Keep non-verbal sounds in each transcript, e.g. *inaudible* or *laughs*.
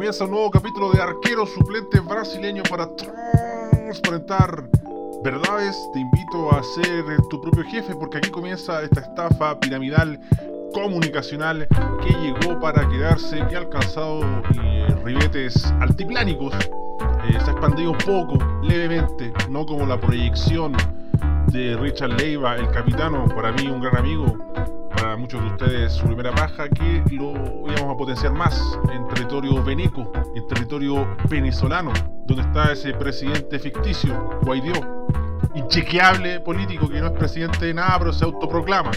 Comienza un nuevo capítulo de arquero suplente brasileño para transparentar verdades. Te invito a ser tu propio jefe porque aquí comienza esta estafa piramidal comunicacional que llegó para quedarse, que ha alcanzado eh, ribetes altiplánicos. Eh, se ha expandido poco, levemente, no como la proyección de Richard Leiva, el capitano, para mí un gran amigo, muchos de ustedes su primera paja, que lo íbamos a potenciar más en territorio veneco, en territorio venezolano, donde está ese presidente ficticio, Guaidó, inchequeable político que no es presidente de nada, pero se autoproclama.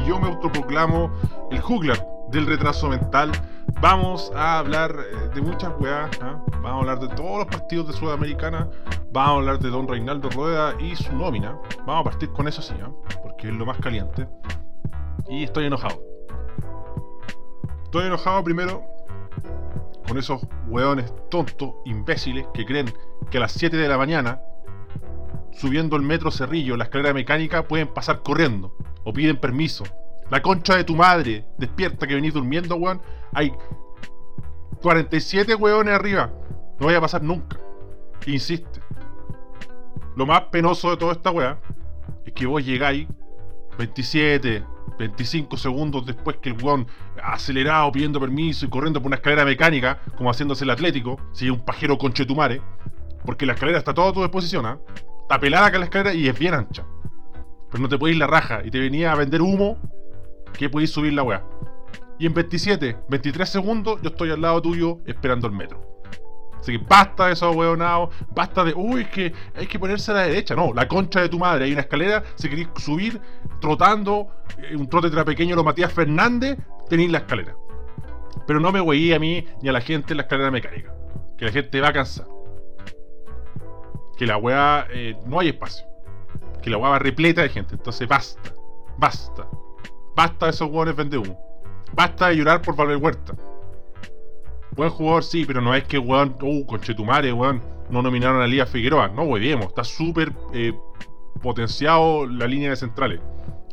Y yo me autoproclamo el juglar del retraso mental. Vamos a hablar eh, de muchas weas, ¿ah? vamos a hablar de todos los partidos de Sudamericana, vamos a hablar de don Reinaldo Rueda y su nómina. Vamos a partir con eso sí, ¿ah? porque es lo más caliente. Y estoy enojado. Estoy enojado primero con esos weones tontos, imbéciles, que creen que a las 7 de la mañana, subiendo el metro Cerrillo, la escalera mecánica, pueden pasar corriendo o piden permiso. La concha de tu madre, despierta que venís durmiendo, weón. Hay 47 weones arriba. No vaya a pasar nunca. Insiste. Lo más penoso de toda esta weá es que vos llegáis 27, 25 segundos después que el weón acelerado pidiendo permiso y corriendo por una escalera mecánica, como haciéndose el atlético, si un pajero conchetumare, porque la escalera está toda a tu disposición, ¿ah? Está pelada acá la escalera y es bien ancha. Pero no te ir la raja y te venía a vender humo que podéis subir la weá. Y en 27, 23 segundos yo estoy al lado tuyo esperando el metro. Así que basta de esos hueonados, basta de, uy, es que hay que ponerse a la derecha. No, la concha de tu madre, hay una escalera, si queréis subir trotando, eh, un trote pequeño, lo Matías Fernández, tenéis la escalera. Pero no me weí a mí ni a la gente en la escalera mecánica. Que la gente va a cansar. Que la weá, eh, no hay espacio. Que la weá va repleta de gente. Entonces basta, basta. Basta de esos hueones vende humo. Basta de llorar por Valver Huerta. Buen jugador, sí, pero no es que, weón, uh, conchetumare, weón, no nominaron a Lía Figueroa. No, hueviemos, está súper eh, potenciado la línea de centrales.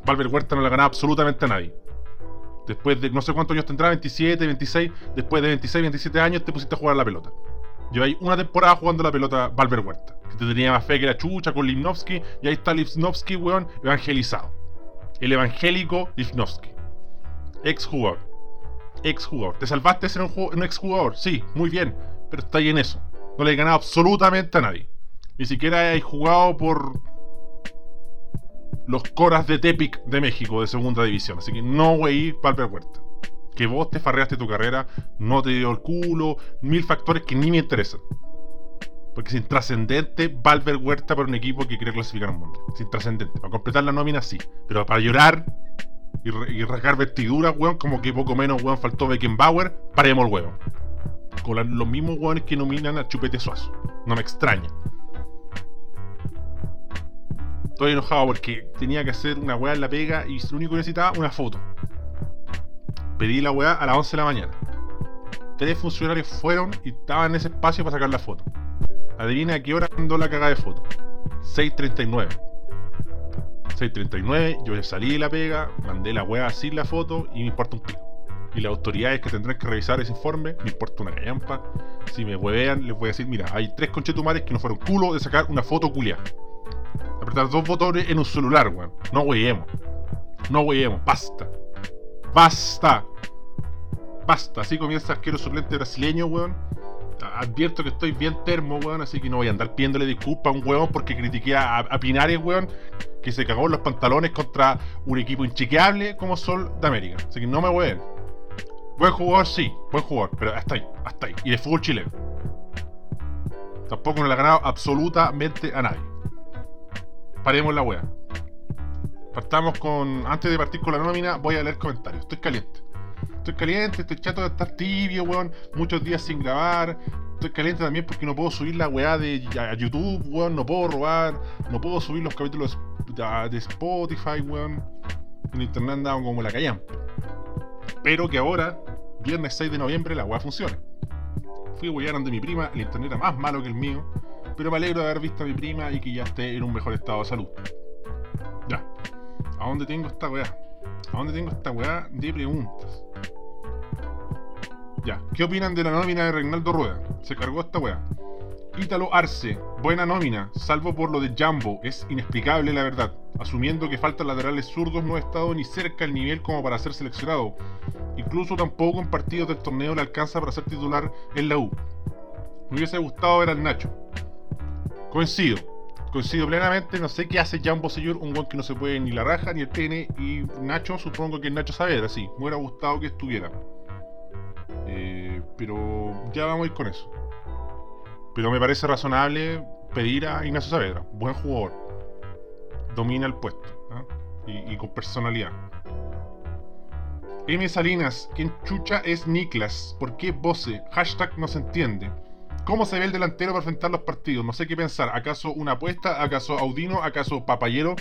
Valver Huerta no la ganaba absolutamente a nadie. Después de no sé cuántos años tendrá, 27, 26, después de 26, 27 años te pusiste a jugar la pelota. Lleváis una temporada jugando la pelota Valver Huerta, que te tenía más fe que la chucha con Limnovsky, y ahí está Limnovsky, weón, evangelizado. El evangélico Limnovsky. Ex jugador ex jugador. ¿Te salvaste ser un, ex jugador? Sí, muy bien. Pero está ahí en eso. No le he ganado absolutamente a nadie. Ni siquiera he jugado por los Coras de Tepic de México de segunda división. Así que no, güey, Valver Huerta. Que vos te farreaste tu carrera, no te dio el culo, mil factores que ni me interesan. Porque es intrascendente Valver Huerta para un equipo que quiere clasificar un mundo. Es intrascendente. Para completar la nómina, sí. Pero para llorar, y, rasgar vestiduras, weón, como que poco menos, weón, faltó Beckenbauer, paremos el weón. Con los mismos weones que nominan a Chupete Suazo. No me extraña. Estoy enojado porque tenía que hacer una weá en la pega y lo único que necesitaba una foto. Pedí la weá a las 11 de la mañana. Tres funcionarios fueron y estaban en ese espacio para sacar la foto. Adivina a qué hora mandó la cagada de foto. 6.39. 6.39, yo ya salí de la pega, mandé la weá así la foto y me importa un pico. Y las autoridades que tendrán que revisar ese informe, me importa una callampa. Si me huevean, les voy a decir, mira, hay tres conchetumares que no fueron culo de sacar una foto culia. Apretar dos botones en un celular, weón. No hueveemos. No hueveemos, basta. Basta. Basta. Así comienza el suplente brasileño, weón advierto que estoy bien termo, weón, así que no voy a andar pidiéndole disculpas a un weón porque critiqué a, Pinares, weón, que se cagó en los pantalones contra un equipo inchequeable como Sol de América. Así que no me voy Buen jugador, sí, buen jugador, pero hasta ahí, hasta ahí. Y de fútbol chileno. Tampoco no le ha ganado absolutamente a nadie. Paremos la wea. Partamos con. Antes de partir con la nómina, voy a leer comentarios. Estoy caliente. Estoy caliente, estoy chato de estar tibio, weón. Muchos días sin grabar. Estoy caliente también porque no puedo subir la weá de a YouTube, weón. No puedo robar. No puedo subir los capítulos de Spotify, weón. En internet andaban como la callan. Pero que ahora, viernes 6 de noviembre, la weá funciona. Fui a de mi prima, el internet era más malo que el mío. Pero me alegro de haber visto a mi prima y que ya esté en un mejor estado de salud. Ya. ¿A dónde tengo esta weá? ¿A dónde tengo esta weá de preguntas? Ya, ¿qué opinan de la nómina de Reinaldo Rueda? Se cargó esta weá. Ítalo Arce, buena nómina, salvo por lo de Jumbo, es inexplicable la verdad. Asumiendo que faltan laterales zurdos, no ha estado ni cerca el nivel como para ser seleccionado. Incluso tampoco en partidos del torneo le alcanza para ser titular en la U. Me hubiese gustado ver al Nacho. Coincido, coincido plenamente, no sé qué hace Jumbo Señor, un gol que no se puede ni la raja ni el pene, y Nacho, supongo que es Nacho Saavedra, sí, me hubiera gustado que estuviera. Eh, pero ya vamos a ir con eso. Pero me parece razonable pedir a Ignacio Saavedra, buen jugador, domina el puesto ¿ah? y, con personalidad. M. Salinas, ¿quién chucha es Niklas? ¿Por qué Bose? Hashtag no se entiende. ¿Cómo se ve el delantero para enfrentar los partidos? No sé qué pensar. ¿Acaso una apuesta? ¿Acaso Audino? ¿Acaso Papayero?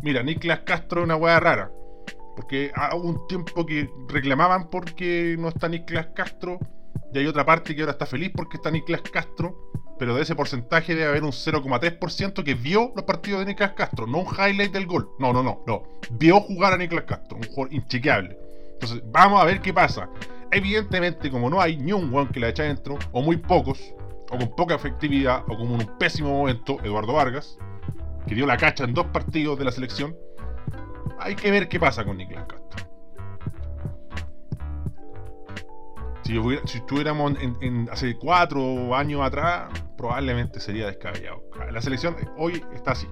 Mira, Niklas Castro es una hueá rara. Porque hubo un tiempo que reclamaban porque no está Niklas Castro. Y hay otra parte que ahora está feliz porque está Niklas Castro. Pero de ese porcentaje debe haber un 0,3% que vio los partidos de Niklas Castro. No un highlight del gol. No, no, no. no. Vio jugar a Niklas Castro. Un jugador inchequeable. Entonces, vamos a ver qué pasa. Evidentemente, como no hay ni un one que la echa dentro, o muy pocos, o con poca efectividad, o como en un pésimo momento, Eduardo Vargas, que dio la cacha en dos partidos de la selección, hay que ver qué pasa con Nicolás Castro. Si, estuviéramos hace cuatro años atrás, probablemente sería descabellado. La selección hoy está así.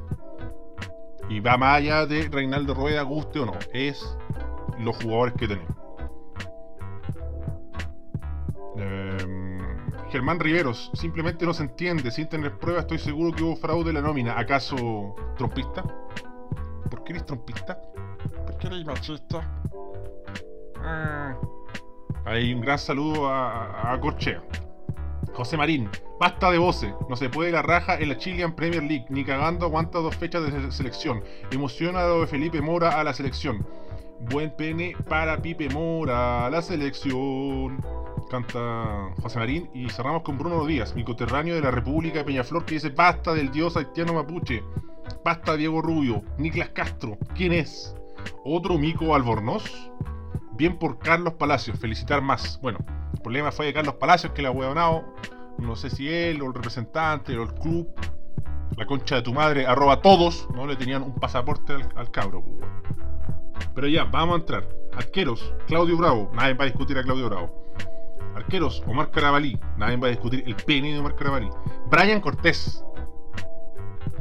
Y va más allá de Reinaldo Rueda, guste o no. Es los jugadores que tenemos. Em, Germán Riveros, simplemente no se entiende, sin tener pruebas estoy seguro que hubo fraude en la nómina. ¿Acaso trompista? ¿Por qué eres trompista? ¿Por qué eres machista? Ah. Hay un gran saludo a, Corchea. José Marín, basta de voces, no se puede la raja en la Chilean Premier League, ni cagando aguanta dos fechas de selección. Emociona a Felipe Mora a la selección. Buen pene para Pipe Mora, la selección. Canta José Marín y cerramos con Bruno Díaz, mi coterráneo de la República de Peñaflor, que dice basta del dios haitiano mapuche, basta Diego Rubio, Niklas Castro, ¿quién es? ¿Otro mico Albornoz? Bien por Carlos Palacios, felicitar más. Bueno, el problema fue de Carlos Palacios que la huevonao, no sé si él o el representante o el club, la concha de tu madre, arroba todos, ¿no? Le tenían un pasaporte al, cabro, pues, pero ya, vamos a entrar. Arqueros, Claudio Bravo. Nadie va a discutir a Claudio Bravo. Arqueros, Omar Carabalí. Nadie va a discutir el pene de Omar Carabalí. Brian Cortés.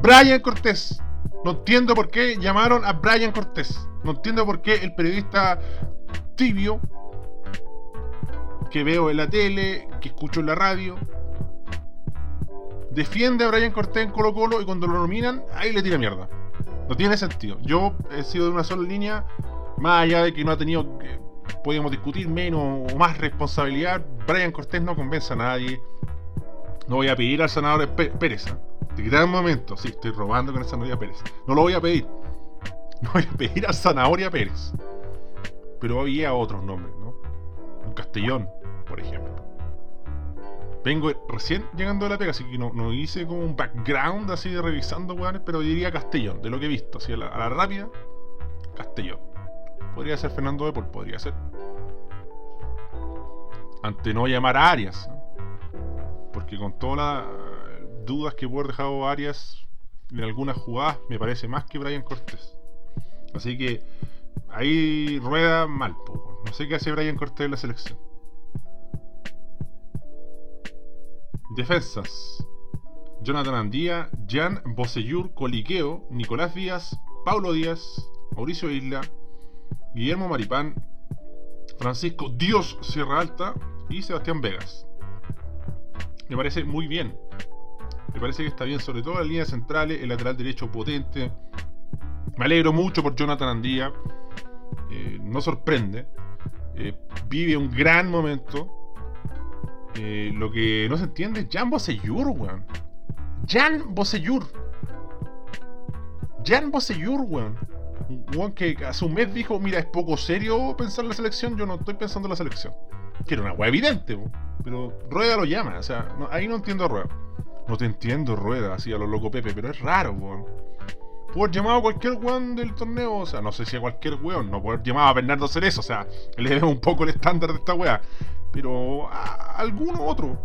Brian Cortés. No entiendo por qué llamaron a Brian Cortés. No entiendo por qué el periodista tibio que veo en la tele, que escucho en la radio, defiende a Brian Cortés en Colo Colo y cuando lo nominan, ahí le tira mierda. No tiene sentido. Yo he sido de una sola línea, más allá de que no ha tenido, que podíamos discutir menos o más responsabilidad. Brian Cortés no convence a nadie. No voy a pedir al senador Pérez. ¿eh? Te quitas un momento. Sí, estoy robando con el senador Pérez. No lo voy a pedir. *laughs* No voy a pedir a Zanahoria Pérez. Pero había otros nombres, ¿no? Un Castellón, por ejemplo. Vengo recién llegando a la pega, así que no, hice como un background así de revisando weones, pero diría Castellón, de lo que he visto, así a la, rápida, Castellón. Podría ser Fernando de Paul, podría ser. Ante no llamar a Arias. Porque con todas las dudas que puede haber dejado Arias en algunas jugadas, me parece más que Brian Cortés. Así que ahí rueda mal, no sé qué hace Brian Cortés en la selección. Defensas. Jonathan Andía, Jan Bosellur, Coliqueo, Nicolás Díaz, Paulo Díaz, Mauricio Isla, Guillermo Maripán, Francisco Dios Sierra Alta y Sebastián Vegas. Me parece muy bien. Me parece que está bien, sobre todo las líneas centrales, el lateral derecho potente. Me alegro mucho por Jonathan Andía. Eh, no sorprende. Eh, vive un gran momento. Eh, lo que no se entiende es Jan Bosellur, weón. Jan Bosellur. Jan Bosellur, weón. Weón que hace un mes dijo, mira, es poco serio pensar en la selección, yo no estoy pensando en la selección. Que era una weá evidente, weón. pero Rueda lo llama, o sea, ahí no entiendo a Rueda. No te entiendo, Rueda, así a lo loco Pepe, pero es raro, weón. Haber llamado a cualquier weón del torneo, o sea, no sé si a cualquier weón, no puedo haber llamado a Bernardo Cerezo, o sea, le debe un poco el estándar de esta weá. Pero alguno otro.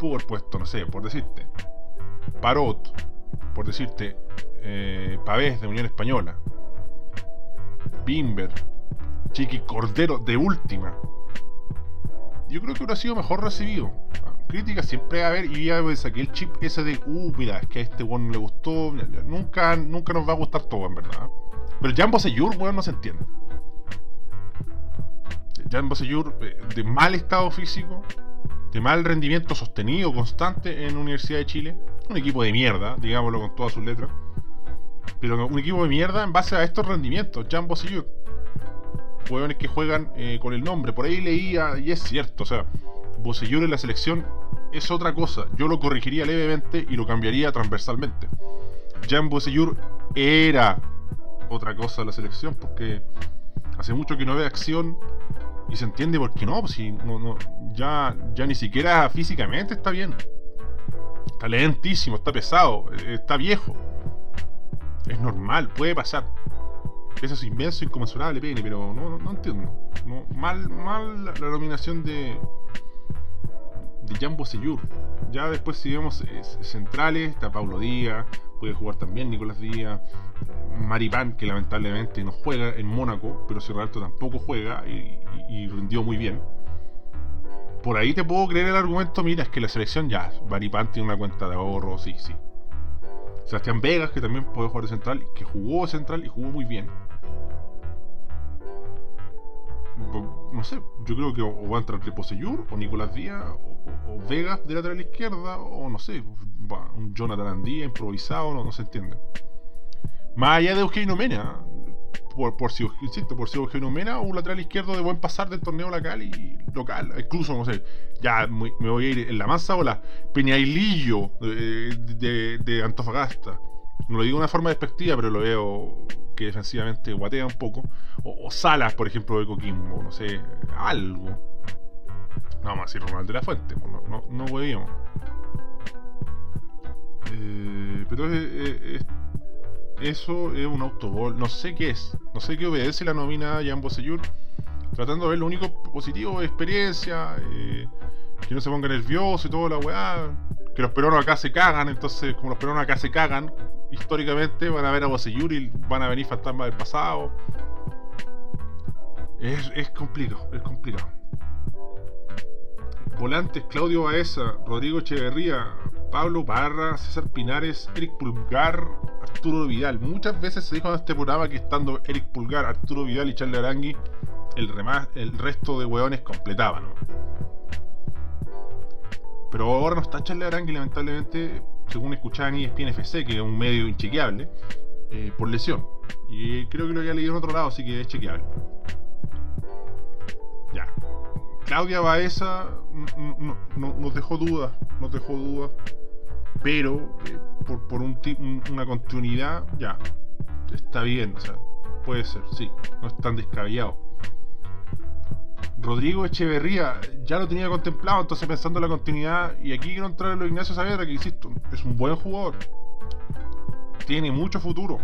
Haber puesto, no sé, por decirte, Parot, por decirte, eh, Pavés de Unión Española, Bimber, Chiqui Cordero de última. Yo creo que hubiera sido mejor recibido. Crítica siempre a haber y ya saqué el chip ese de, uh, mira, es que a este weón no le gustó. Nunca, nunca nos va a gustar todo, en verdad. Pero Jambo Seyur, weón, no se entiende. Jambo Seyur, eh, de mal estado físico, de mal rendimiento sostenido, constante en Universidad de Chile. Un equipo de mierda, digámoslo con todas sus letras. Pero un equipo de mierda en base a estos rendimientos. Jambo Seyur. Hueones que juegan eh, con el nombre. Por ahí leía, y es cierto, o sea, Bosellur en la selección es otra cosa. Yo lo corregiría levemente y lo cambiaría transversalmente. Jan Bosellur era otra cosa en la selección porque hace mucho que no ve acción y se entiende por qué no, pues si no, ya, ya ni siquiera físicamente está bien. Está lentísimo, está pesado, está viejo. Es normal, puede pasar. Eso es inmenso, inconmensurable, pene, pero no, no, entiendo. mal, mal la, nominación de, de Jambo Seyur. Ya después si vemos centrales, está Paulo Díaz, puede jugar también Nicolás Díaz, Maripán, que lamentablemente no juega en Mónaco, pero Sierra Alto tampoco juega y, rindió muy bien. Por ahí te puedo creer el argumento, mira, es que la selección ya, Maripán tiene una cuenta de ahorro, sí, sí. Sebastián Vegas, que también puede jugar de central, que jugó central y jugó muy bien. No sé, yo creo que o va a entrar Reposellur, o Nicolás Díaz, o, Vegas de lateral izquierda, o no sé, un Jonathan Andía improvisado, no, no se entiende. Más allá de Eugenio Mena, por, por si, insisto, por si Mena, un lateral izquierdo de buen pasar del torneo local y local, incluso, no sé, ya me, voy a ir en la masa o la Peñailillo de, de, Antofagasta. No lo digo de una forma despectiva, pero lo veo que defensivamente guatea un poco. O, Salas, por ejemplo, de Coquimbo, no sé, algo. No a decir Ronald de la Fuente, no, no, no. Eh, pero es, eso es un autogol. No sé qué es. No sé qué obedece la nómina Jan Bosellur. Tratando de ver lo único positivo experiencia. Eh, que no se ponga nervioso y toda la weá. Que los peruanos acá se cagan. Entonces, como los peruanos acá se cagan, históricamente van a ver a Bosellur y van a venir fantasmas del pasado. Es, es complicado, es complicado. Volantes, Claudio Baeza, Rodrigo Echeverría, Pablo Barra, César Pinares, Eric Pulgar, Arturo Vidal. Muchas veces se dijo en este programa que estando Eric Pulgar, Arturo Vidal y Charlie Arangui, el, resto de hueones completaban. Pero ahora no está Charlie Arangui, lamentablemente, según escuchaban ESPN FC, que es un medio inchequeable, eh, por lesión. Y creo que lo había leído en otro lado, así que es chequeable. Ya. Claudia Baeza no, no, nos dejó dudas, nos dejó dudas pero eh, por, por un, una continuidad, ya, está bien, o sea, puede ser, sí, no es tan descabellado. Rodrigo Echeverría ya lo tenía contemplado, entonces pensando en la continuidad, y aquí quiero entrar en lo Ignacio Saavedra, que insisto, es un buen jugador, tiene mucho futuro.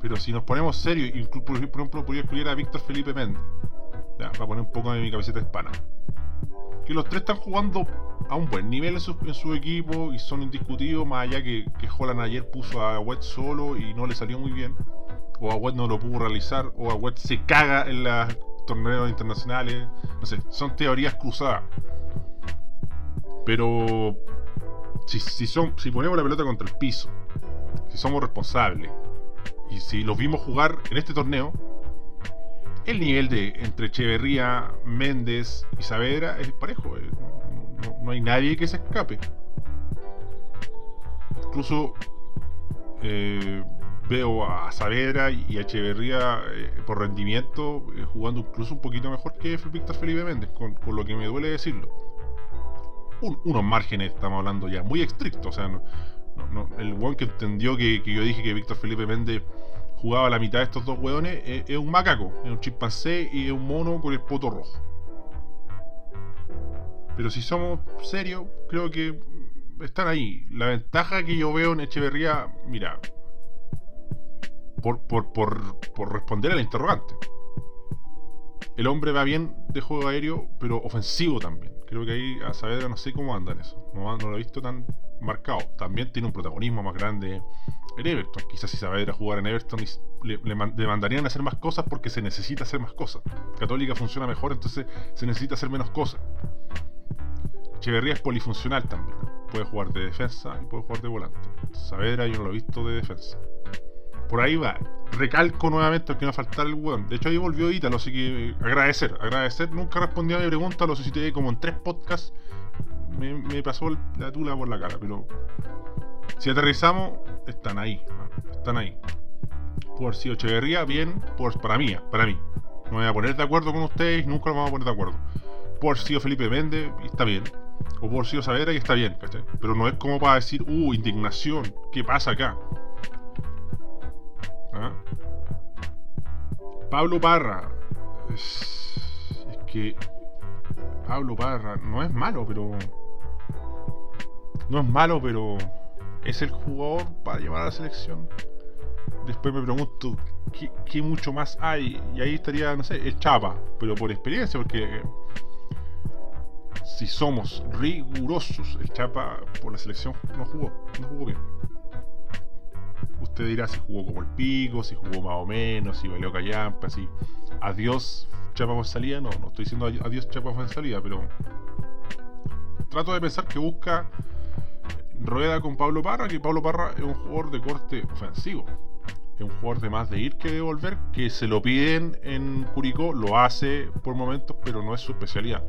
Pero si nos ponemos serios, por ejemplo, podría excluir a Víctor Felipe Méndez. Ya, para poner un poco de mi camiseta hispana que los tres están jugando a un buen nivel en su, equipo y son indiscutidos, más allá que, que Holland ayer puso a Wet solo y no le salió muy bien, o a Wet no lo pudo realizar, o a Wet se caga en los torneos internacionales, no sé, son teorías cruzadas. Pero si, si ponemos la pelota contra el piso, si somos responsables, y si los vimos jugar en este torneo, el nivel de entre Echeverría, Méndez y Saavedra es parejo. Eh, no, hay nadie que se escape. Incluso eh, veo a Saavedra y a Echeverría eh, por rendimiento jugando incluso un poquito mejor que Víctor Felipe Méndez, con, lo que me duele decirlo. unos márgenes, estamos hablando ya, muy estrictos. O sea, el one que entendió que yo dije que Víctor Felipe Méndez jugaba la mitad de estos dos hueones, es, un macaco, es un chimpancé y es un mono con el poto rojo. Pero si somos serios, creo que están ahí. La ventaja que yo veo en Echeverría, mira, por, por, por, por responder al interrogante. el hombre va bien de juego aéreo, pero ofensivo también. Creo que ahí a Saavedra no sé cómo anda en eso. No, no lo he visto tan marcado. También tiene un protagonismo más grande en Everton. Quizás si Saavedra jugara en Everton le, le, mandarían a hacer más cosas porque se necesita hacer más cosas. Católica funciona mejor, entonces se necesita hacer menos cosas. Echeverría es polifuncional también. Puede jugar de defensa y puede jugar de volante. Saavedra yo no lo he visto de defensa. Por ahí va. Recalco nuevamente que no va a faltar el weón. De hecho ahí volvió Ítalo, así que agradecer, agradecer. Nunca respondió a mi pregunta, lo suscité como en tres podcasts. Me, pasó la tula por la cara, pero si aterrizamos, están ahí. Están ahí. Por si Echeverría, bien, por, para mí, para mí. No me voy a poner de acuerdo con ustedes, nunca nos vamos a poner de acuerdo. Por si Felipe Méndez, está bien o por si saber y está bien, ¿cachai? Pero no es como para decir, uh, indignación, ¿qué pasa acá? ¿Ah? Pablo Parra. Es, que. Pablo Parra no es malo, pero. No es malo, pero. Es el jugador para llevar a la selección. Después me pregunto, ¿qué, qué mucho más hay? Y ahí estaría, no sé, el Chapa, pero por experiencia, porque si somos rigurosos, el Chapa por la selección no jugó, no jugó bien. Usted dirá si jugó como el pico, si jugó más o menos, si valió callampa, si adiós Chapa fue salida. No, no estoy diciendo adiós Chapa fue salida, pero trato de pensar que busca rueda con Pablo Parra, que Pablo Parra es un jugador de corte ofensivo. Es un jugador de más de ir que de volver, que se lo piden en Curicó, lo hace por momentos, pero no es su especialidad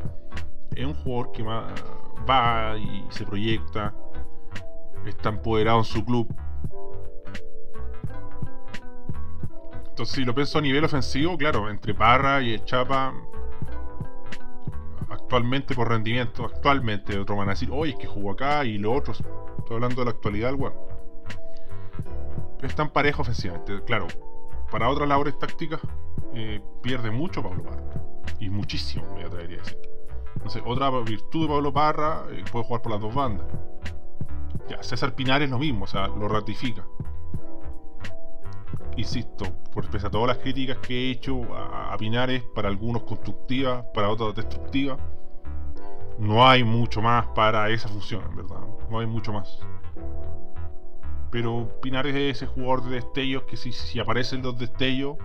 es un jugador que va y se proyecta, está empoderado en su club. Entonces, si lo pienso a nivel ofensivo, claro, entre Parra y Chapa, actualmente por rendimiento, actualmente, otros van a decir, oye, es que jugó acá y lo otro, estoy hablando de la actualidad, weón. Están parejos ofensivamente, claro. Para otras labores tácticas, eh, pierde mucho Pablo Parra. Y muchísimo, me atrevería a decir. Sé, otra virtud de Pablo Parra, eh, puede jugar por las dos bandas. Ya, César Pinares es lo mismo, o sea, lo ratifica. Insisto, por pese a todas las críticas que he hecho a, Pinares, para algunos constructivas, para otros destructivas, no hay mucho más para esa función, en verdad. No hay mucho más. Pero Pinares es ese jugador de destellos que si, aparecen los destellos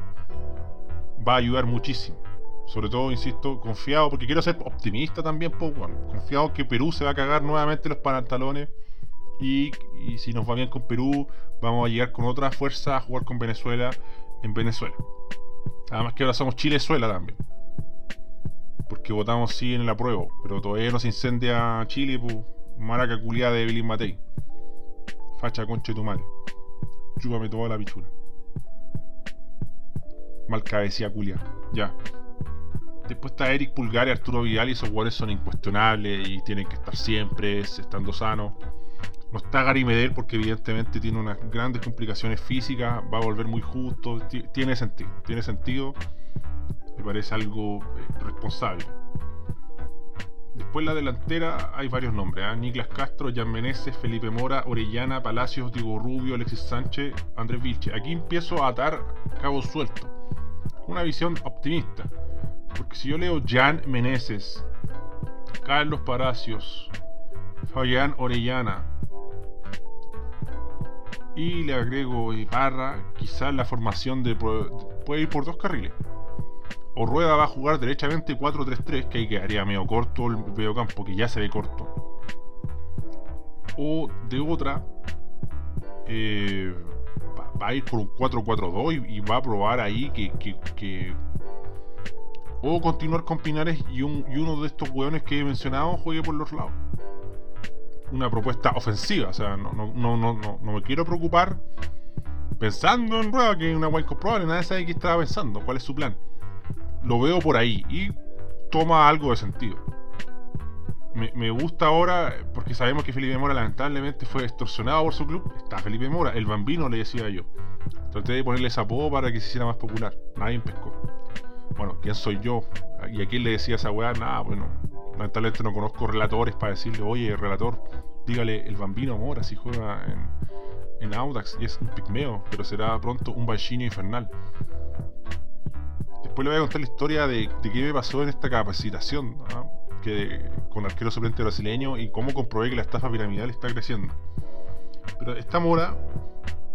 va a ayudar muchísimo. Sobre todo, insisto, confiado, porque quiero ser optimista también, pues, bueno, confiado que Perú se va a cagar nuevamente los pantalones. Y, si nos va bien con Perú, vamos a llegar con otra fuerza a jugar con Venezuela en Venezuela. Además que ahora somos Chile-Suela también. Porque votamos sí en el apruebo, pero todavía no se incendia Chile, pues, maraca culiada de Billy Matei. Facha concha de tu madre. Chúpame toda la pichura. Malcabecía culia. Ya. Después está Eric Pulgar y Arturo Vidal y esos jugadores son incuestionables y tienen que estar siempre estando sanos. No está Gary Medel porque evidentemente tiene unas grandes complicaciones físicas, va a volver muy justo, tiene sentido, tiene sentido, me parece algo eh, responsable. Después la delantera hay varios nombres, ¿eh? Castro, Jan Meneses, Felipe Mora, Orellana, Palacios, Diego Rubio, Alexis Sánchez, Andrés Vilche. Aquí empiezo a atar cabos sueltos. Una visión optimista porque si yo leo Jan Meneses, Carlos Palacios, Fabián Orellana y le agrego Ibarra, quizás la formación de puede ir por dos carriles. O Rueda va a jugar derechamente 4-3-3, que ahí quedaría medio corto el campo, que ya se ve corto. O de otra, eh, va, a ir por un 4-4-2 y, va a probar ahí que, o continuar con Pinares y, uno de estos hueones que he mencionado juegue por los lados. Una propuesta ofensiva, o sea, no, no, no, no, no me quiero preocupar pensando en Rueda, que es una guay probable, nadie sabe qué estaba pensando, cuál es su plan. Lo veo por ahí y toma algo de sentido. Me, gusta ahora, porque sabemos que Felipe Mora lamentablemente fue extorsionado por su club. Está Felipe Mora, el bambino le decía yo. Traté de ponerle esa apodo para que se hiciera más popular. Nadie pescó bueno, ¿quién soy yo? Y a quién le decía esa weá, nada, bueno, lamentablemente no conozco relatores para decirle, oye, relator, dígale el bambino Mora si juega en, en Audax y es un pigmeo, pero será pronto un bachino infernal. después le voy a contar la historia de, qué me pasó en esta capacitación ¿ah? que, con arquero suplente brasileño y cómo comprobé que la estafa piramidal está creciendo. Pero esta mora,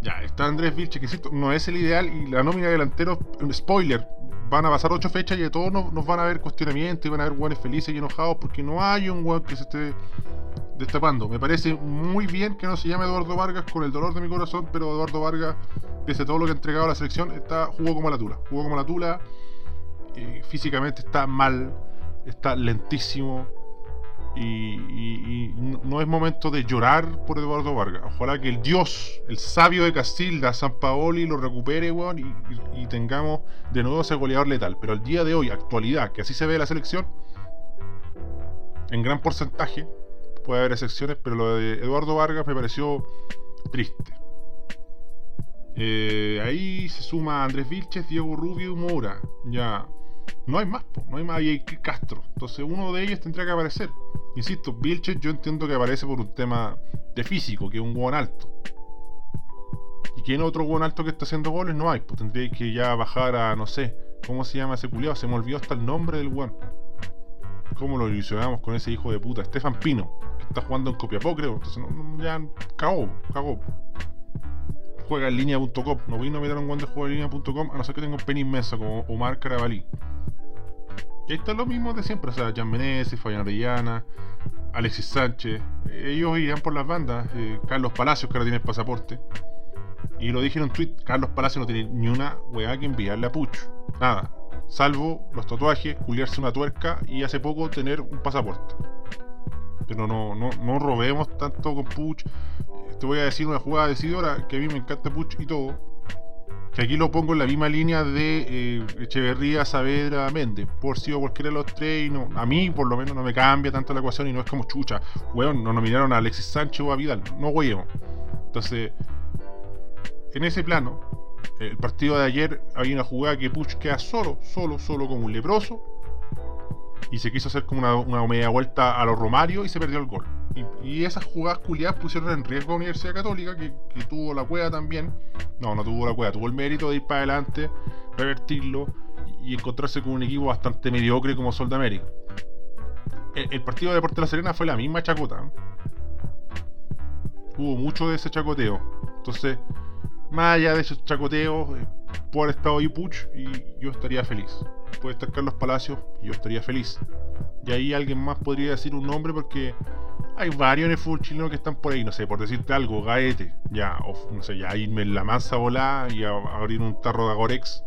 ya, está Andrés Vilche, que no es el ideal y la nómina de delanteros, spoiler, van a pasar ocho fechas y de todos nos, van a ver cuestionamientos y van a haber guanes felices y enojados porque no hay un guan que se esté destapando. Me parece muy bien que no se llame Eduardo Vargas con el dolor de mi corazón, pero Eduardo Vargas, pese a todo lo que ha entregado a la selección, está, jugó como la tula. Jugó como la tula, y físicamente está mal, está lentísimo. Y, no es momento de llorar por Eduardo Vargas. Ojalá que el Dios, el sabio de Castilda, San Paoli, lo recupere, weón, y, tengamos de nuevo ese goleador letal. Pero al día de hoy, actualidad, que así se ve la selección, en gran porcentaje, puede haber excepciones, pero lo de Eduardo Vargas me pareció triste. Eh, ahí se suma Andrés Vilches, Diego Rubio y Moura. Ya. No hay más, no hay más. Hay Castro. Entonces uno de ellos tendría que aparecer. Insisto, Vilches yo entiendo que aparece por un tema de físico, que es un buen alto. ¿Y quién otro buen alto que está haciendo goles? No hay. Pues tendría que ya bajar a, no sé, ¿cómo se llama ese culiado? Se me olvidó hasta el nombre del buen. ¿Cómo lo ilusionamos con ese hijo de puta? Estefan Pino, que está jugando en Copiapó, creo. Entonces, ya cagó, cagó. Juega en línea.com. No voy a meter un guante de juego en línea.com a no ser que tenga un pen inmenso como Omar Carabalí. Y ahí está lo mismo de siempre. O sea, Jan Meneses, Fabián Arellana, Alexis Sánchez. Ellos irán por las bandas. Eh, Carlos Palacios, que ahora tiene pasaporte. Y lo dije en un tweet: Carlos Palacios no tiene ni una weá que enviarle a Puch. Nada salvo los tatuajes, culiarse una tuerca y hace poco tener un pasaporte. Pero no, no, no robemos tanto con Puch. Te voy a decir una jugada decidora que a mí me encanta Puch y todo. Que aquí lo pongo en la misma línea de eh, Echeverría, Saavedra, Méndez. Por si o cualquiera de los tres, no, a mí por lo menos no me cambia tanto la ecuación y no es como chucha. Weón, no nominaron a Alexis Sánchez o a Vidal. No huevos. Entonces, en ese plano, el partido de ayer había una jugada que Puch queda solo, solo, solo como un leproso. Y se quiso hacer como una, media vuelta a los Romario y se perdió el gol. Y, esas jugadas culiadas pusieron en riesgo a Universidad Católica, que, tuvo la cueva también. No, no tuvo la cueva, tuvo el mérito de ir para adelante, revertirlo y, encontrarse con un equipo bastante mediocre como Sol de América. El, partido de Deporte de la Serena fue la misma chacota. Hubo mucho de ese chacoteo. Entonces, más allá de esos chacoteos, eh, por estado ahí Puch y yo estaría feliz. Puede estar Carlos Palacios y yo estaría feliz. Y ahí alguien más podría decir un nombre porque hay varios en el fútbol chileno que están por ahí, no sé, por decirte algo, Gaete, ya, o no sé, ya irme en la masa volada y abrir un tarro de Agorex,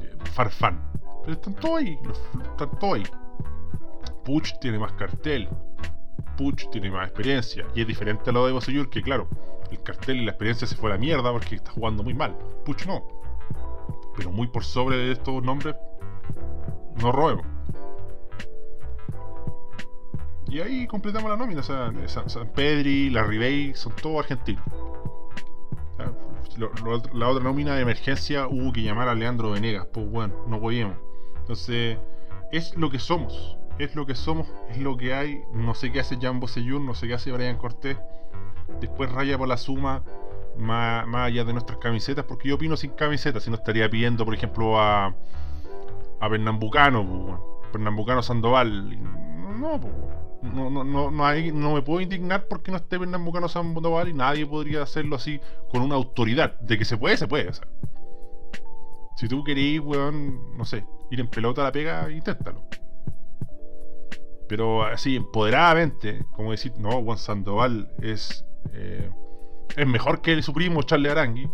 eh, Farfán. Pero están todos ahí, están todos ahí. Puch tiene más cartel, Puch tiene más experiencia y es diferente a lo de Bosellur, que claro, el cartel y la experiencia se fue a la mierda porque está jugando muy mal. Puch no. Pero muy por sobre de estos nombres, no robemos. Y ahí completamos la nómina. O sea, San, Pedri, la Ribey, son todos argentinos. la otra nómina de emergencia hubo que llamar a Leandro Venegas. Pues bueno, no podíamos. Entonces, es lo que somos. Es lo que somos, es lo que hay. No sé qué hace Jan Bosellur, no sé qué hace Brian Cortés después raya por la suma más, allá de nuestras camisetas, porque yo opino sin camisetas, si no estaría pidiendo, por ejemplo, a, a Pernambucano, Pernambucano Sandoval. No, no, no, no, no, hay, no me puedo indignar porque no esté Pernambucano Sandoval y nadie podría hacerlo así con una autoridad. De que se puede, se puede. si tú querís, weón, no sé, ir en pelota a la pega, inténtalo. Pero así, empoderadamente, como decir, no, Juan Sandoval es eh, es mejor que su primo Charlie Arangui.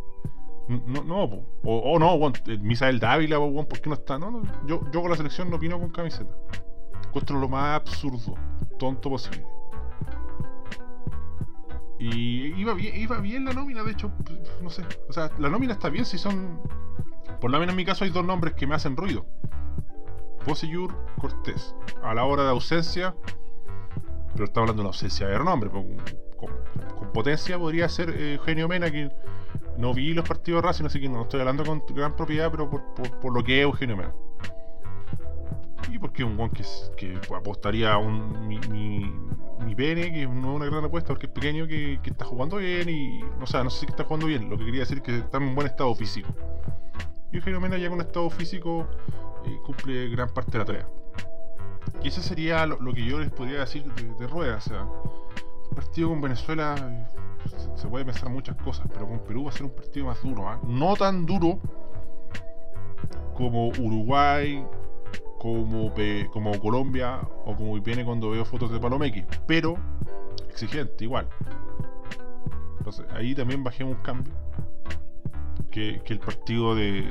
No, no, o, no, Misael Dávila, ¿por qué no está? No, yo, yo con la selección no opino con camiseta. Encuentro lo más absurdo, tonto posible. Y iba bien, iba bien la nómina, de hecho, no sé. O sea, la nómina está bien si son. Por lo menos en mi caso hay dos nombres que me hacen ruido. Poseyur Cortés. A la hora de ausencia. Pero está hablando de la ausencia de renombre con, potencia podría ser eh, Eugenio Mena, que no vi los partidos de Racing, así que no estoy hablando con gran propiedad, pero por, lo que es Eugenio Mena. Y porque un guan que, apostaría a un, mi, mi, pene, que no es una gran apuesta porque es pequeño, que, está jugando bien y. O sea, no sé si está jugando bien, lo que quería decir es que está en un buen estado físico. Y Eugenio Mena ya con estado físico y cumple gran parte de la tarea. Y ese sería lo, que yo les podría decir de, Rueda. O sea, el partido con Venezuela eh, se, puede pensar muchas cosas, pero con Perú va a ser un partido más duro. ¿ah? No tan duro como Uruguay, como, como Colombia o como viene cuando veo fotos de Palomeque, pero exigente igual. Entonces ahí también bajé un cambio. Que, el partido de,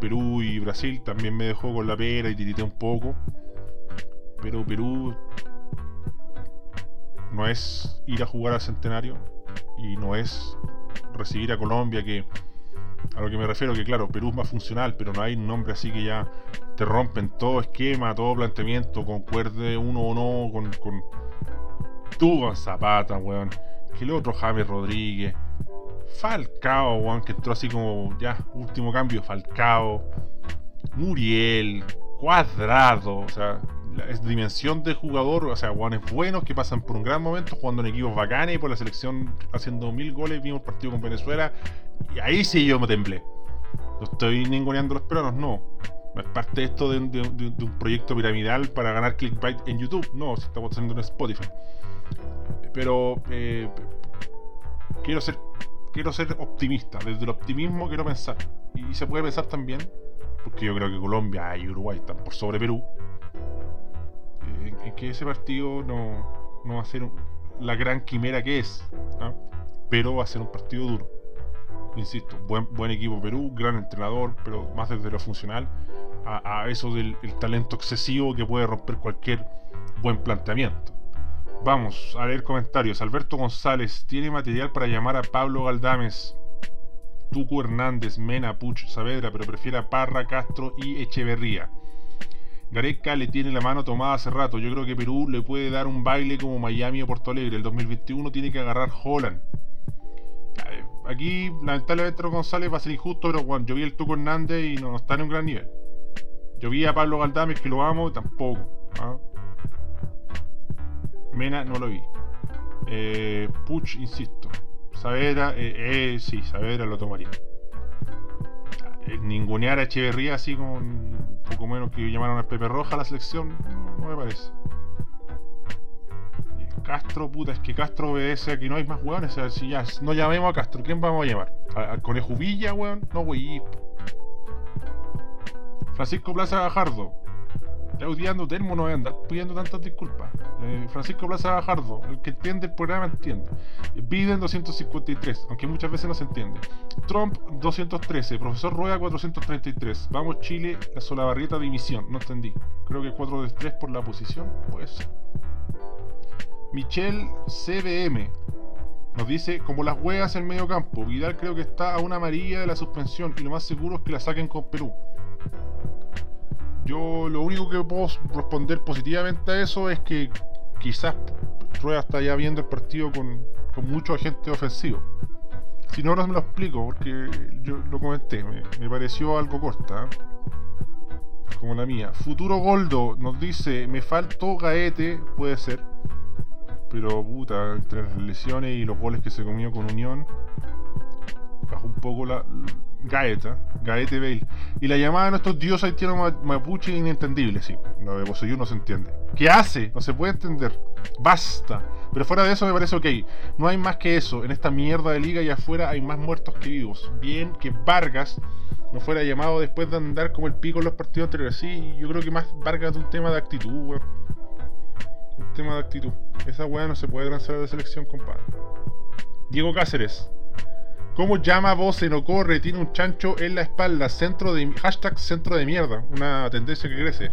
Perú y Brasil también me dejó con la pera y tirité un poco. Pero Perú no es ir a jugar al centenario y no es recibir a Colombia que a lo que me refiero que claro, Perú es más funcional, pero no hay un nombre así que ya te rompen todo esquema, todo planteamiento, concuerde uno o no con, con con Zapata, weón. Que el otro James Rodríguez. Falcao, weón, que entró así como ya, último cambio, Falcao. Muriel, Cuadrado, o sea, la dimensión de jugador, o sea, guanes buenos que pasan por un gran momento jugando en equipos bacanes por la selección haciendo mil goles. Vimos el partido con Venezuela y ahí sí yo me temblé. No estoy ninguneando los peruanos, no. No es parte de esto de, un proyecto piramidal para ganar clickbait en YouTube. No, si estamos haciendo en Spotify. Pero eh, quiero ser quiero ser optimista. Desde el optimismo quiero pensar. Y se puede pensar también, porque yo creo que Colombia y Uruguay están por sobre Perú en, que ese partido no, no va a ser la gran quimera que es, ¿ah? pero va a ser un partido duro. Insisto, buen, buen equipo Perú, gran entrenador, pero más desde lo funcional a, eso del talento excesivo que puede romper cualquier buen planteamiento. Vamos a leer comentarios. Alberto González tiene material para llamar a Pablo Galdames, Tuco Hernández, Mena, Puch, Saavedra, pero prefiere a Parra, Castro y Echeverría. Gareca le tiene la mano tomada hace rato. Yo creo que Perú le puede dar un baile como Miami o Porto Alegre. El 2021 tiene que agarrar Holland. Aquí, lamentablemente, González va a ser injusto, pero bueno, yo vi el Tuco Hernández y no, está en un gran nivel. Yo vi a Pablo Galdames, que lo amo, tampoco. ¿ah? Mena no lo vi. Eh, Puch, insisto. Saavedra, eh, eh, sí, Saavedra lo tomaría. Eh, ningunear a Echeverría así con poco menos que llamaron a Pepe Roja a la selección, no, me parece. Castro, puta, es que Castro obedece a que no hay más weones. O sea, si ya no llamemos a Castro, ¿quién vamos a llamar? ¿Al Conejo Villa, weón? No, wey. Francisco Plaza Gajardo. Odiando termo, no voy pidiendo tantas disculpas. Eh, Francisco Plaza Gajardo, el que entiende el programa entiende. Biden 253, aunque muchas veces no se entiende. Trump 213, Profesor Rueda 433. Vamos Chile, la Solabarrieta dimisión, no entendí. Creo que 4 de 3 por la posición, puede ser. Michelle CBM nos dice, como las huevas en medio campo, Vidal creo que está a una amarilla de la suspensión y lo más seguro es que la saquen con Perú. Yo lo único que puedo responder positivamente a eso es que quizás Rueda está ya viendo el partido con, con mucho agente ofensivo. Si no, no me lo explico, porque yo lo comenté, me, pareció algo corta. ¿eh? Como la mía. Futuro Goldo nos dice, me faltó Gaete, puede ser. Pero puta, entre las lesiones y los goles que se comió con Unión, bajó un poco la, Gaeta, Gaete Bale. Y la llamada de nuestros dioses haitianos mapuche inentendible, sí. Lo de Bosellur no se entiende. ¿Qué hace? No se puede entender. Basta. Pero fuera de eso me parece ok. No hay más que eso. En esta mierda de liga y afuera hay más muertos que vivos. Bien que Vargas no fuera llamado después de andar como el pico en los partidos anteriores. Sí, yo creo que más Vargas de un tema de actitud, weón. Un tema de actitud. Esa weá no se puede transferir de selección, compadre. Diego Cáceres. ¿Cómo llama voz no corre? Tiene un chancho en la espalda. Centro de, hashtag centro de mierda. Una tendencia que crece.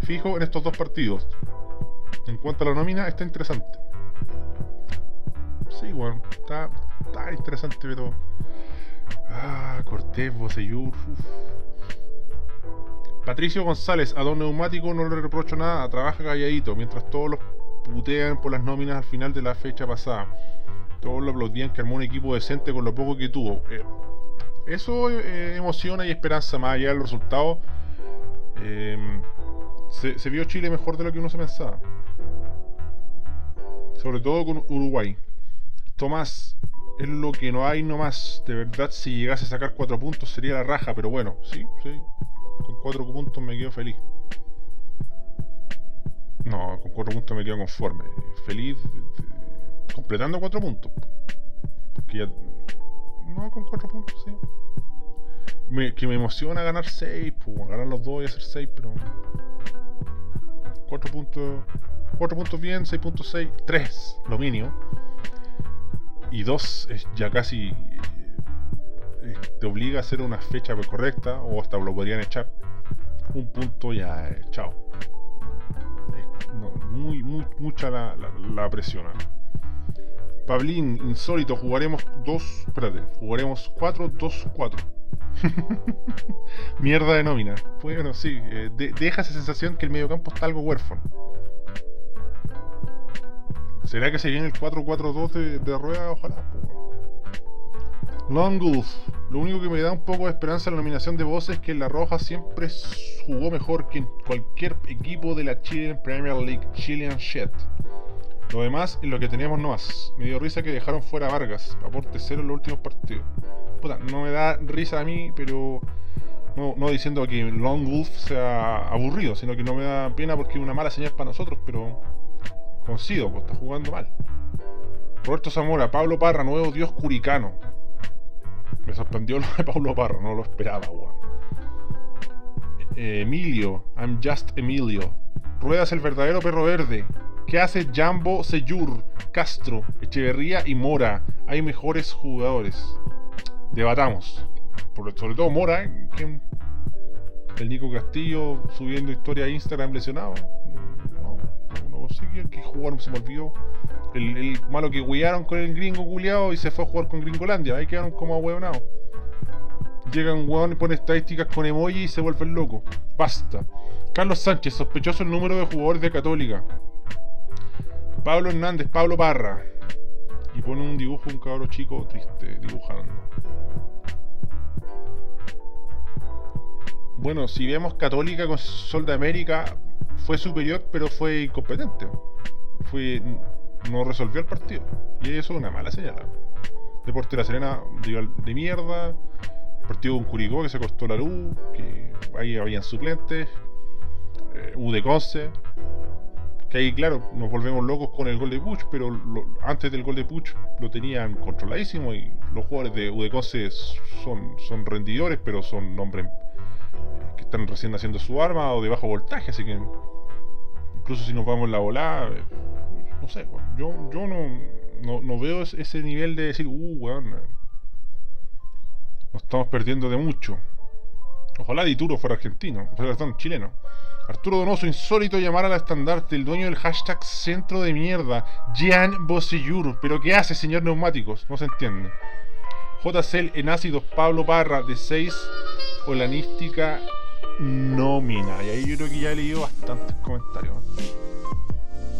Fijo en estos dos partidos. En cuanto a la nómina, está interesante. Sí, bueno, está, interesante, pero. Ah, Cortés, Bocellur. Patricio González, a Don Neumático no le reprocho nada, trabaja calladito, mientras todos los putean por las nóminas al final de la fecha pasada todos lo aplaudían que armó un equipo decente con lo poco que tuvo. Eh, eso eh, emociona y esperanza más allá del resultado. Em, se, vio Chile mejor de lo que uno se pensaba. Sobre todo con Uruguay. Tomás, es lo que no hay nomás. De verdad, si llegase a sacar cuatro puntos sería la raja, pero bueno, sí, sí. Con 4 puntos me quedo feliz. No, con 4 puntos me quedo conforme. Feliz completando 4 puntos. Porque ya. No, con 4 puntos, sí. que me emociona ganar 6, pues, ganar los 2 y hacer 6, pero. 4 puntos. 4 puntos bien, 6.6, 3 lo mínimo. Y 2 es ya casi. Eh, te obliga a hacer una fecha correcta o hasta lo podrían echar. Un punto ya, eh, chao. muy, muy, mucha la, la, presión. Pablín, insólito, jugaremos 2. Espérate, jugaremos 4-2-4. *laughs* Mierda de nómina. Bueno, sí, eh, deja esa sensación que el mediocampo está algo huérfano. ¿Será que se viene el 4-4-2 de, de, rueda? Ojalá. Longulf. Lo único que me da un poco de esperanza en la nominación de voces es que La Roja siempre jugó mejor que en cualquier equipo de la Chilean Premier League, Chilean Shit. Lo demás es lo que teníamos no más. Me dio risa que dejaron fuera Vargas, aporte cero en los últimos partidos. Puta, no me da risa a mí, pero no, no diciendo que Long Wolf sea aburrido, sino que no me da pena porque es una mala señal para nosotros, pero Concido, pues está jugando mal. Roberto Zamora, Pablo Parra, nuevo dios curicano. Me sorprendió lo de Pablo Parra, no lo esperaba, weón. Eh, Emilio, I'm just Emilio. Ruedas el verdadero perro verde. ¿Qué hace Jambo, Seyur, Castro, Echeverría y Mora? Hay mejores jugadores. Debatamos. sobre todo Mora, ¿eh? el Nico Castillo subiendo historia a Instagram lesionado sé qué, jugaron, se me olvidó. El, malo que huearon con el gringo culiado y se fue a jugar con Gringolandia. Ahí quedaron como ahueonados. Llegan y ponen estadísticas con emoji y se vuelven locos. Basta. Carlos Sánchez, sospechoso el número de jugadores de Católica. Pablo Hernández, Pablo Parra. Y pone un dibujo, un cabro chico triste, dibujando. Bueno, si vemos Católica con Sol de América, fue superior, pero fue incompetente. Fue, no resolvió el partido. Y eso es una mala señal. Deporte de la Serena de mierda. El partido con Curicó que se costó la luz. Que ahí habían suplentes. Eh, U de Conce. Que ahí, claro, nos volvemos locos con el gol de Puch, pero antes del gol de Puch lo tenían controladísimo y los jugadores de Udeconce son, son rendidores, pero son hombres que están recién haciendo su arma o de bajo voltaje, así que incluso si nos vamos en la volada, no sé, yo, yo no, no, veo ese nivel de decir, uh, weón, nos estamos perdiendo de mucho. Ojalá Dituro fuera argentino, perdón, chileno. Arturo Donoso, insólito llamar a la estandarte, el dueño del hashtag centro de mierda, Jean Bossillur. ¿Pero qué hace, señor Neumáticos? No se entiende. JCL en ácidos, Pablo Parra, de 6, Olanística nómina. Y ahí yo creo que ya he leído bastantes comentarios.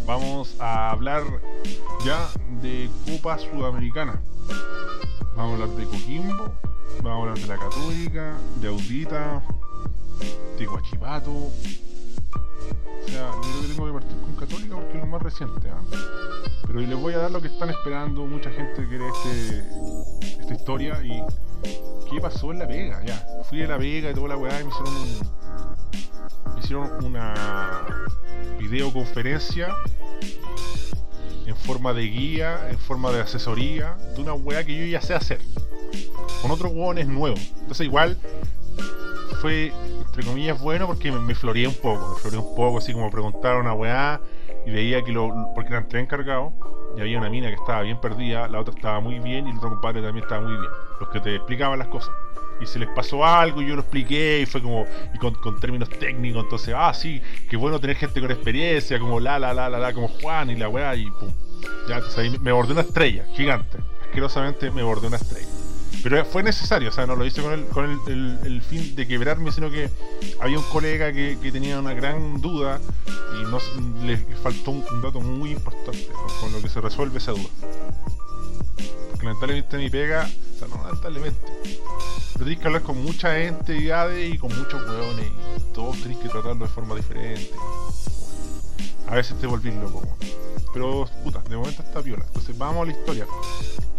Vamos a hablar ya de Copa Sudamericana. Vamos a hablar de Coquimbo, vamos a hablar de la Católica, de Audita, de Guachipato. O sea, yo creo que tengo que partir con Católica porque es lo más reciente. ¿ah? Pero les voy a dar lo que están esperando. Mucha gente quiere este, esta historia y qué pasó en La Vega, ya. Fui a La Vega y toda la weá y me hicieron me hicieron una videoconferencia en forma de guía, en forma de asesoría, de una weá que yo ya sé hacer. Con otros hueones nuevos. Entonces igual fue, entre comillas, bueno porque me, me floreé un poco. Me floreé un poco, así como preguntaron a weá y veía que lo. porque eran tres encargados y había una mina que estaba bien perdida, la otra estaba muy bien y el otro compadre también estaba muy bien. Los que te explicaban las cosas. Y se les pasó algo y yo lo expliqué y fue como, y con, términos técnicos, entonces, ah, sí, qué bueno tener gente con experiencia, como la, la, la, la, la, como Juan y la weá, y pum. Ya, entonces ahí me bordé una estrella, gigante. Asquerosamente me bordé una estrella. Pero fue necesario, o sea, no lo hice con el, con el, fin de quebrarme, sino que había un colega que, tenía una gran duda y no, le, faltó un, dato muy importante con lo que se resuelve esa duda. Lamentablemente mi pega, o sea, no lamentablemente, pero tienes que hablar con muchas entidades y con muchos hueones y todos tenés que tratarlo de forma diferente. A veces te volvís loco, Pero, puta, de momento está piola. Entonces, vamos a la historia.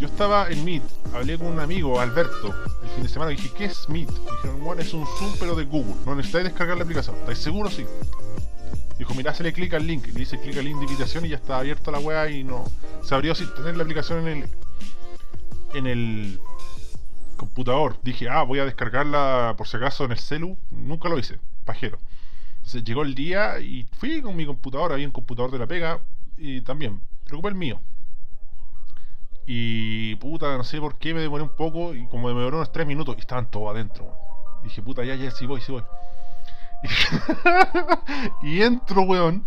Yo estaba en Meet, hablé con un amigo, Alberto, el fin de semana, y dije, ¿qué es Meet? dijeron, bueno, es un Zoom, pero de Google. No necesitáis descargar la aplicación. ¿Estáis seguros? Sí. Dijo, mira, se le clic al link. Le dice clic al link de invitación y ya está abierta la web y no. Se abrió sin tener la aplicación en el. en el computador. Dije, ah, voy a descargarla por si acaso en el celu. Nunca lo hice, pajero. Entonces llegó el día y fui con mi computador, había un computador de la pega y también, preocupé el mío. Y puta, no sé por qué me demoré un poco y como me demoró unos 3 minutos y estaban todos adentro. dije, puta, ya, ya, sí voy, sí voy. *laughs* y entro, weón.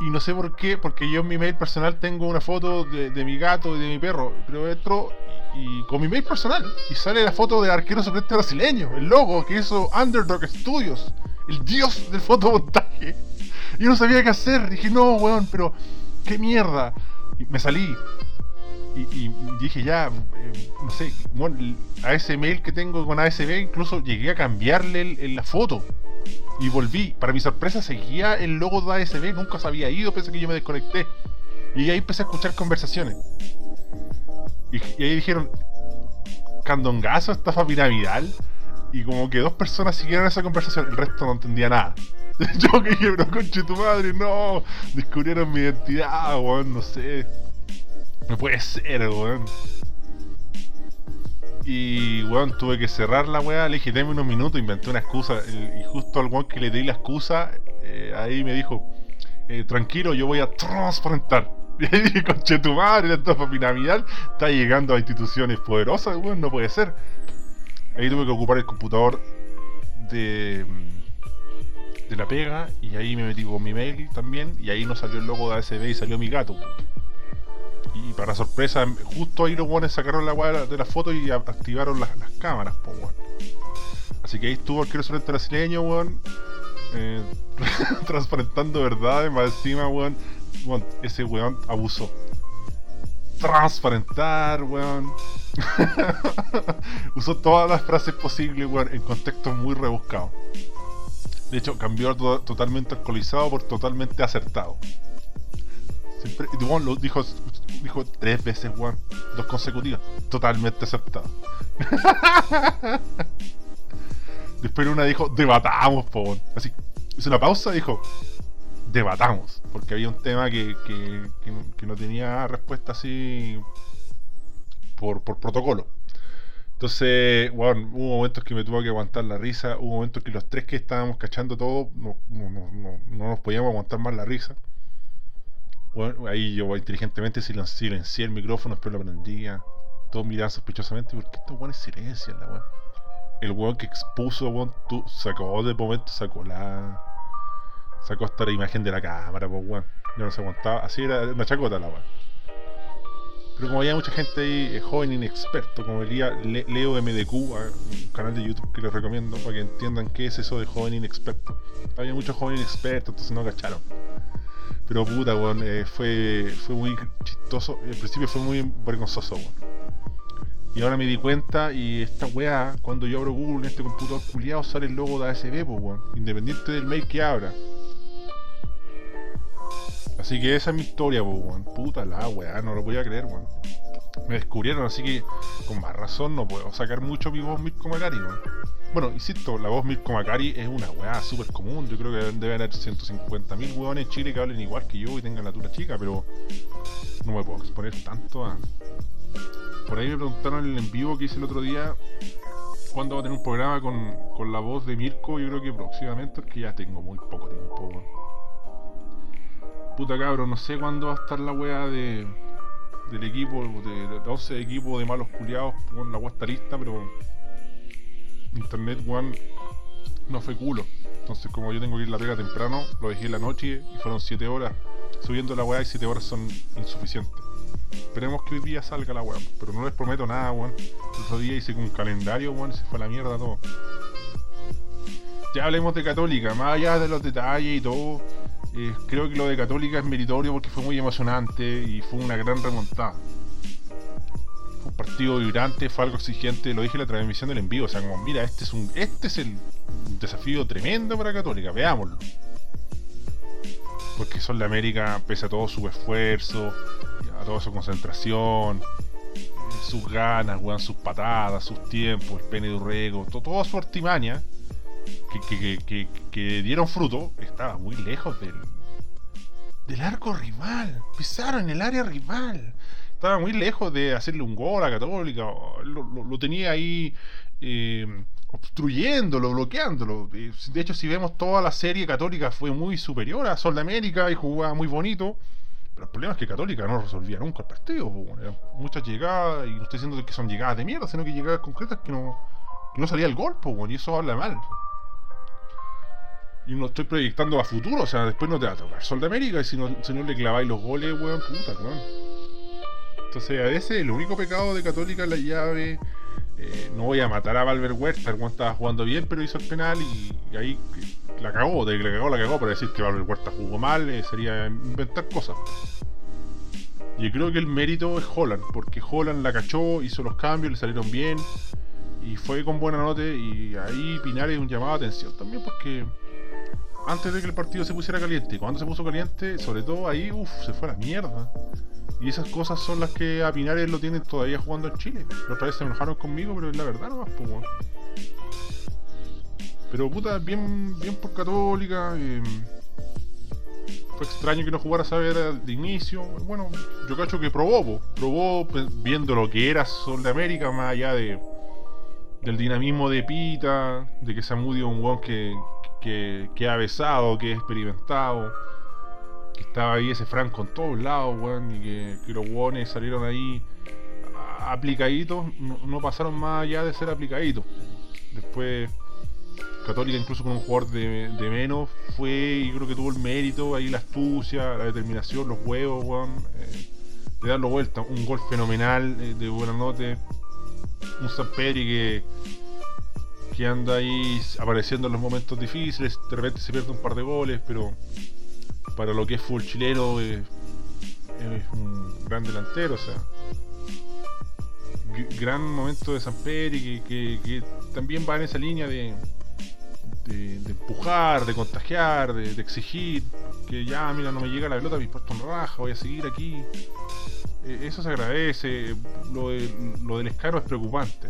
Y no sé por qué, porque yo en mi mail personal tengo una foto de, mi gato y de mi perro. Pero entro y, con mi mail personal. Y sale la foto del arquero suplente brasileño, el logo que hizo Underdog Studios, el dios del fotomontaje. Y no sabía qué hacer. Dije, no, weón, pero qué mierda. Y me salí. Y, dije, ya, eh, no sé, a ese mail que tengo con ASB, incluso llegué a cambiarle la foto. Y volví. Para mi sorpresa seguía el logo de ASB, nunca se había ido, pensé que yo me desconecté. Y ahí empecé a escuchar conversaciones. Y, ahí dijeron, candongazo, estafa piramidal. Y como que dos personas siguieron esa conversación, el resto no entendía nada. *laughs* yo que dije, pero conche tu madre, no. Descubrieron mi identidad, weón, no sé. No puede ser, weón. Y, weón, tuve que cerrar la weá. Le dije, deme unos minutos, inventé una excusa. Y justo al weón que le di la excusa, eh, ahí me dijo, eh, tranquilo, yo voy a transparentar. *laughs* Y ahí dije, conche tu madre, la estafa piramidal está llegando a instituciones poderosas, weón, no puede ser. Ahí tuve que ocupar el computador de, de la pega y ahí me metí con mi mail también y ahí no salió el logo de ASB y salió mi gato. Y para sorpresa, justo ahí los guanes sacaron la weá de la foto y activaron las, cámaras, po, weón. Así que ahí estuvo el el brasileño, weón. Eh, *laughs* transparentando verdades, más encima, weón. Ese weón abusó. Transparentar, weón. *laughs* Usó todas las frases posibles, weón, en contextos muy rebuscados. De hecho, cambió totalmente alcoholizado por totalmente acertado. Siempre, lo dijo, dijo tres veces, weón. Dos consecutivas. Totalmente aceptado. *laughs* Después una dijo, debatamos, po. Así, hizo una pausa y dijo, debatamos. Porque había un tema que, que, no tenía respuesta así por, por protocolo. Entonces, bueno, hubo momentos que me tuvo que aguantar la risa, hubo momentos que los tres que estábamos cachando todo no, no, no, no nos podíamos aguantar más la risa. Ahí yo inteligentemente silencié el micrófono, después lo prendía. Todos miraban sospechosamente, ¿por qué estos weones silencian la weón? El weón que expuso, weón, tú, sacó de momento, sacó la. Sacó hasta la imagen de la cámara, pues weón. Yo no se aguantaba, así era una chacota la weón. Pero como había mucha gente ahí, eh, joven inexperto, como diría Leo MDQ, un canal de YouTube que les recomiendo para que entiendan qué es eso de joven inexperto. Había muchos jóvenes inexpertos, entonces no cacharon. Pero puta, weón, eh, fue, fue muy chistoso. Al principio fue muy vergonzoso, weón. Y ahora me di cuenta y esta weá, cuando yo abro Google en este computador culiado, sale el logo de ASB, pues weón. Independiente del mail que abra. Así que esa es mi historia, pues weón. Puta la weá, no lo voy a creer, weón. Me descubrieron, así que con más razón no puedo sacar mucho mi voz Mirko Macari, weón. Bueno, insisto, la voz Mirko Macari es una weá súper común. Yo creo que deben haber 150.000 weones en Chile que hablen igual que yo y tengan la tura chica, pero no me puedo exponer tanto a. Por ahí me preguntaron en el en vivo que hice el otro día cuándo va a tener un programa con, con la voz de Mirko. Yo creo que próximamente, porque ya tengo muy poco tiempo. Puta cabrón, no sé cuándo va a estar la weá de, del equipo, de, de 12 equipos de malos culiados con la weá está lista, pero internet, one no fue culo. Entonces, como yo tengo que ir la pega temprano, lo dejé en la noche y fueron 7 horas subiendo la weá y 7 horas son insuficientes. Esperemos que hoy día salga la weá, pero no les prometo nada, weón. El otro día hice un calendario, weón, se fue a la mierda todo. Ya hablemos de Católica, más allá de los detalles y todo. Eh, creo que lo de Católica es meritorio porque fue muy emocionante y fue una gran remontada partido vibrante, fue algo exigente, lo dije en la transmisión del envío, o sea, como, mira, este es un este es el desafío tremendo para Católica, veámoslo. Porque Sol de América, pese a todo su esfuerzo, a toda su concentración, sus ganas, weón, sus patadas, sus tiempos, el pene de Urrego, todo, toda su artimaña que, dieron fruto, estaba muy lejos del, del arco rival. Pisaron el área rival. Estaba muy lejos de hacerle un gol a Católica. Lo, tenía ahí eh, obstruyéndolo, bloqueándolo. Eh, de hecho, si vemos toda la serie Católica fue muy superior a Sol de América y jugaba muy bonito. Pero el problema es que Católica no resolvía nunca el partido. muchas llegadas, y no estoy diciendo que son llegadas de mierda, sino que llegadas concretas que no, no salía el gol, y eso habla mal. Y no estoy proyectando a futuro, o sea, después no te va a tocar Sol de América y si no, si no le claváis los goles, weón, puta, weón. Entonces, a ese el único pecado de Católica es la llave. Eh, no voy a matar a Valver Huerta, el estaba jugando bien, pero hizo el penal y, ahí la cagó, de que la cagó, la cagó, para decir que Valver Huerta jugó mal eh, sería inventar cosas. Y creo que el mérito es Holland, porque Holland la cachó, hizo los cambios, le salieron bien y fue con buena nota y ahí Pinares un llamado de atención también porque antes de que el partido se pusiera caliente. Cuando se puso caliente, sobre todo ahí, uff, se fue a la mierda. Y esas cosas son las que a Pinares lo tienen todavía jugando en Chile. La otra vez se enojaron conmigo, pero es la verdad nomás, pues, Pero puta, bien, bien por Católica. Em, fue extraño que no jugara a saber de inicio. Bueno, yo cacho que probó, probó viendo lo que era Sol de América, más allá de del dinamismo de Pita, de que se amudió un que, que, que ha besado, que ha experimentado, que estaba ahí ese Franco en todos lados, weón, y que, los weones salieron ahí aplicaditos, no, pasaron más allá de ser aplicaditos. Después, Católica, incluso con un jugador de, menos, fue y creo que tuvo el mérito, ahí la astucia, la determinación, los huevos, weón, eh, de darlo vuelta. Un gol fenomenal, eh, de buena noche. Un San que que anda ahí apareciendo en los momentos difíciles, de repente se pierde un par de goles, pero para lo que es full chileno es, un gran delantero, o sea, gran momento de San Peri que, también va en esa línea de, de, empujar, de contagiar, de, exigir, que ya, mira, no me llega la pelota, me he puesto en raja, voy a seguir aquí. E, eso se agradece, lo, lo del escaro es preocupante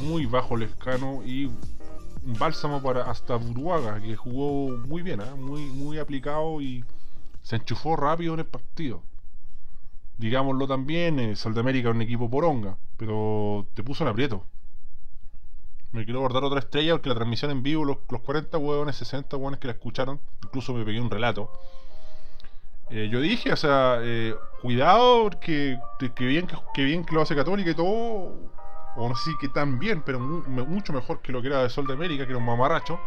muy bajo Lescano y un bálsamo para hasta Buruaga, que jugó muy bien, ¿eh? muy, muy aplicado y se enchufó rápido en el partido. Digámoslo también, eh, América es un equipo poronga, pero te puso en aprieto. Me quiero guardar otra estrella porque la transmisión en vivo, los, 40 huevones, 60 huevones que la escucharon, incluso me pegué un relato. Eh, yo dije, o sea, cuidado, porque que bien que, bien que lo hace Católica y todo, o no sé si que tan bien, pero mucho mejor que lo que era de Sol de América, que era un mamarracho.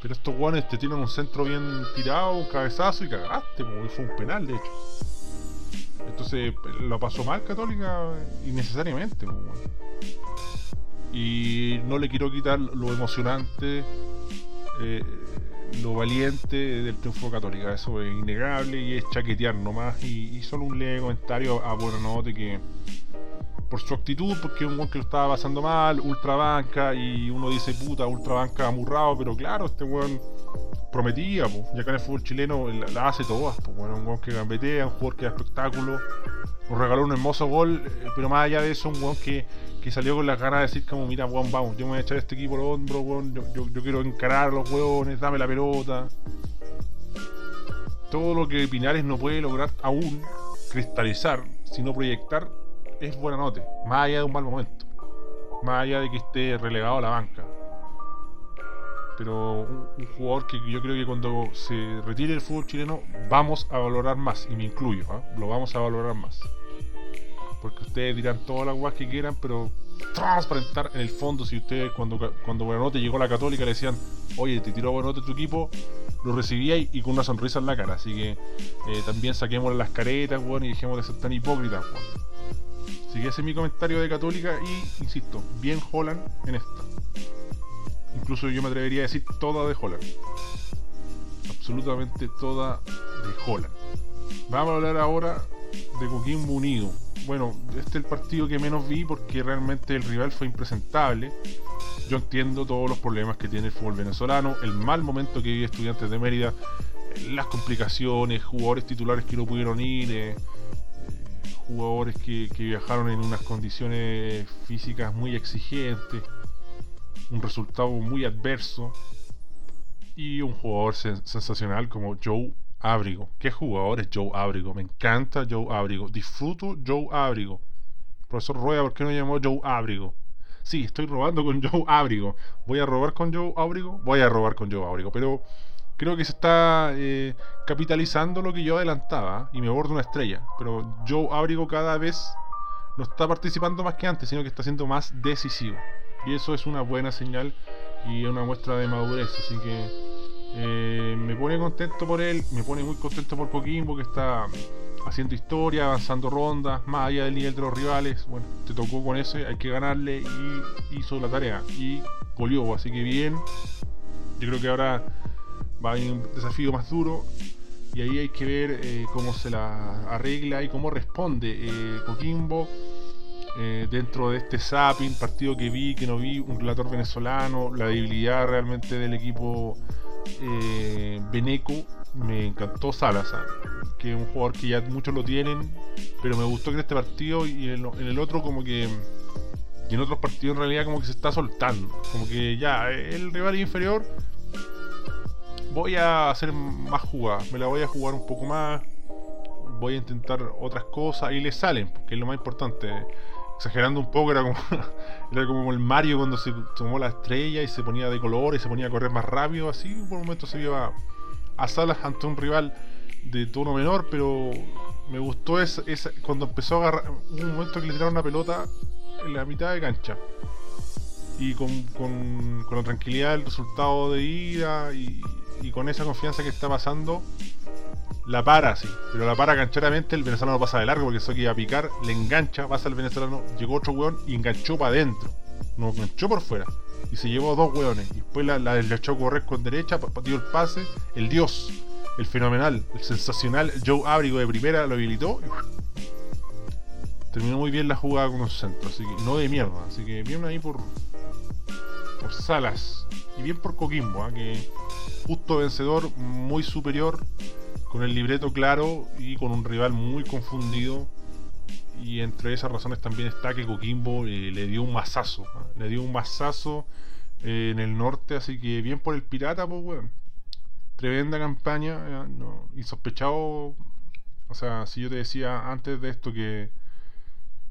Pero estos guanes te tienen un centro bien tirado, un cabezazo y cagaste, porque fue un penal de hecho. Entonces lo pasó mal Católica innecesariamente. Y no le quiero quitar lo emocionante, eh, lo valiente del triunfo Católica. Eso es innegable y es chaquetear nomás. Y, y solo un leve comentario a Buenanote que por su actitud, porque es un weón que lo estaba pasando mal, ultra banca, y uno dice, puta, ultra banca amurrado, pero claro, este weón prometía, pues, ya acá en el fútbol chileno la, hace todas, bueno, un weón que gambetea, un jugador que da espectáculo, nos regaló un hermoso gol, eh, pero más allá de eso, un weón que, que salió con las ganas de decir como, mira, weón, vamos, yo me voy a echar este equipo al hombro, weón, yo, yo, quiero encarar a los weones, dame la pelota. Todo lo que Pinares no puede lograr aún cristalizar, sino proyectar, es buena nota, más allá de un mal momento, más allá de que esté relegado a la banca. Pero un, jugador que yo creo que cuando se retire el fútbol chileno vamos a valorar más, y me incluyo, ¿ah? lo vamos a valorar más. Porque ustedes dirán todas las guas que quieran, pero transparentar en el fondo si ustedes cuando, cuando Buenanote llegó a la Católica le decían, oye, te tiró Buenanote tu equipo, lo recibía y, con una sonrisa en la cara. Así que eh, también saquemos las caretas, bueno, y dejemos de ser tan hipócritas, Así que ese es mi comentario de Católica y, insisto, bien Holland en esta. Incluso yo me atrevería a decir toda de Holland. Absolutamente toda de Holland. Vamos a hablar ahora de Coquimbo Unido. Bueno, este es el partido que menos vi porque realmente el rival fue impresentable. Yo entiendo todos los problemas que tiene el fútbol venezolano, el mal momento que vive Estudiantes de Mérida las complicaciones, jugadores titulares que no pudieron ir, eh, jugadores que, viajaron en unas condiciones físicas muy exigentes, un resultado muy adverso y un jugador sensacional como Joe Abrigo. ¿Qué jugador es Joe Abrigo? Me encanta Joe Abrigo. Disfruto Joe Abrigo. Profesor Rueda, ¿por qué no llamó Joe Abrigo? Sí, estoy robando con *laughs* Joe Abrigo. ¿Voy a robar con Joe Abrigo? Voy a robar con Joe Abrigo. Pero creo que se está eh, capitalizando lo que yo adelantaba y me bordo una estrella. Pero Joe Abrigo cada vez no está participando más que antes, sino que está siendo más decisivo. Y eso es una buena señal y una muestra de madurez. Así que eh, me pone contento por él, me pone muy contento por Coquimbo que está haciendo historia, avanzando rondas, más allá del nivel de los rivales. Bueno, te tocó con ese, hay que ganarle y hizo la tarea y goleó, así que bien. Yo creo que ahora va a un desafío más duro y ahí hay que ver eh, cómo se la arregla y cómo responde eh, Coquimbo eh, dentro de este zapping, partido que vi, que no vi, un relator venezolano, la debilidad realmente del equipo Beneco, me encantó Salas, que es un jugador que ya muchos lo tienen, pero me gustó que en este partido y en el, otro como que y en otros partidos en realidad como que se está soltando, como que ya el rival inferior voy a hacer más jugadas, me la voy a jugar un poco más, voy a intentar otras cosas y le salen, porque es lo más importante. Exagerando un poco, era como, *laughs* era como el Mario cuando se tomó la estrella y se ponía de color y se ponía a correr más rápido, así por un momento se iba a salas ante un rival de tono menor, pero me gustó esa, cuando empezó a agarrar, un momento que le tiraron una pelota en la mitad de cancha y con, con, con la tranquilidad del resultado de ida y, y con esa confianza que está pasando, la para, sí. Pero la para gancharamente, el venezolano pasa de largo porque eso que iba a picar, le engancha, pasa el venezolano, llegó otro weón y enganchó para adentro. No enganchó por fuera. Y se llevó dos weones. Y después la, la deslechó correr con derecha, dio el pase. El dios, el fenomenal, el sensacional Joe Abrigo de primera lo habilitó. terminó muy bien la jugada con un centro. Así que no de mierda. Así que bien ahí por, por Salas. Y bien por Coquimbo, ¿ah? que justo vencedor, muy superior, con el libreto claro y con un rival muy confundido. Y entre esas razones también está que Coquimbo eh, le dio un mazazo, ¿ah? le dio un mazazo eh, en el norte, así que bien por el Pirata, pues bueno. Tremenda campaña, eh, no, insospechado. O sea, si yo te decía antes de esto que,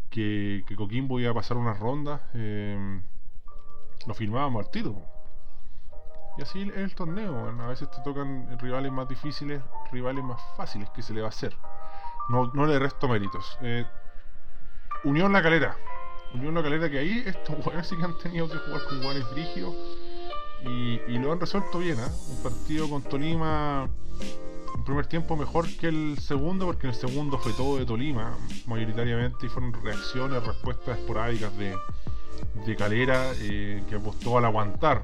que, Coquimbo iba a pasar unas rondas, lo firmábamos al tiro. Y así es el torneo, a veces te tocan rivales más difíciles, rivales más fáciles que se le va a hacer. No, no le resto méritos. Eh, Unión La Calera. Unión La Calera que ahí estos *laughs* jugadores sí que han tenido que jugar con jugadores brígidos y, y, lo han resuelto bien. ¿eh? Un partido con Tolima en primer tiempo mejor que el segundo porque en el segundo fue todo de Tolima mayoritariamente y fueron reacciones, respuestas esporádicas de, de Calera eh, que apostó al aguantar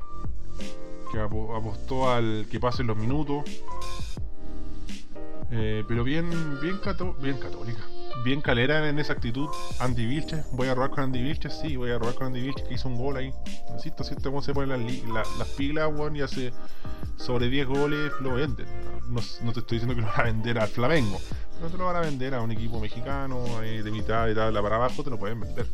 que apostó al que pasen los minutos. Eh, pero bien, bien, bien católica. Bien calera en esa actitud. Andy Vilches, voy a robar con Andy Vilches, sí, voy a robar con Andy Vilches que hizo un gol ahí. Así, así cómo se ponen las, pilas, y hace sobre 10 goles lo venden. No, te estoy diciendo que lo van a vender al Flamengo, no te lo van a vender a un equipo mexicano de mitad de tabla para abajo, te lo pueden vender.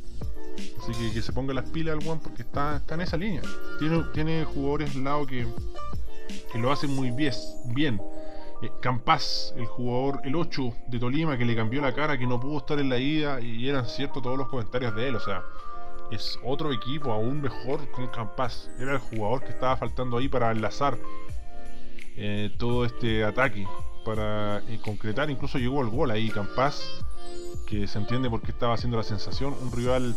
Así que que se ponga las pilas al one porque está, está en esa línea. Tiene, tiene jugadores al lado que, que lo hacen muy bien. bien. Eh, el jugador, el 8 de Tolima, que le cambió la cara, que no pudo estar en la ida y eran ciertos todos los comentarios de él. O sea, es otro equipo aún mejor con Campas. Era el jugador que estaba faltando ahí para enlazar eh, todo este ataque, para eh, concretar. Incluso llegó el gol ahí, Campas, que se entiende por qué estaba haciendo la sensación. Un rival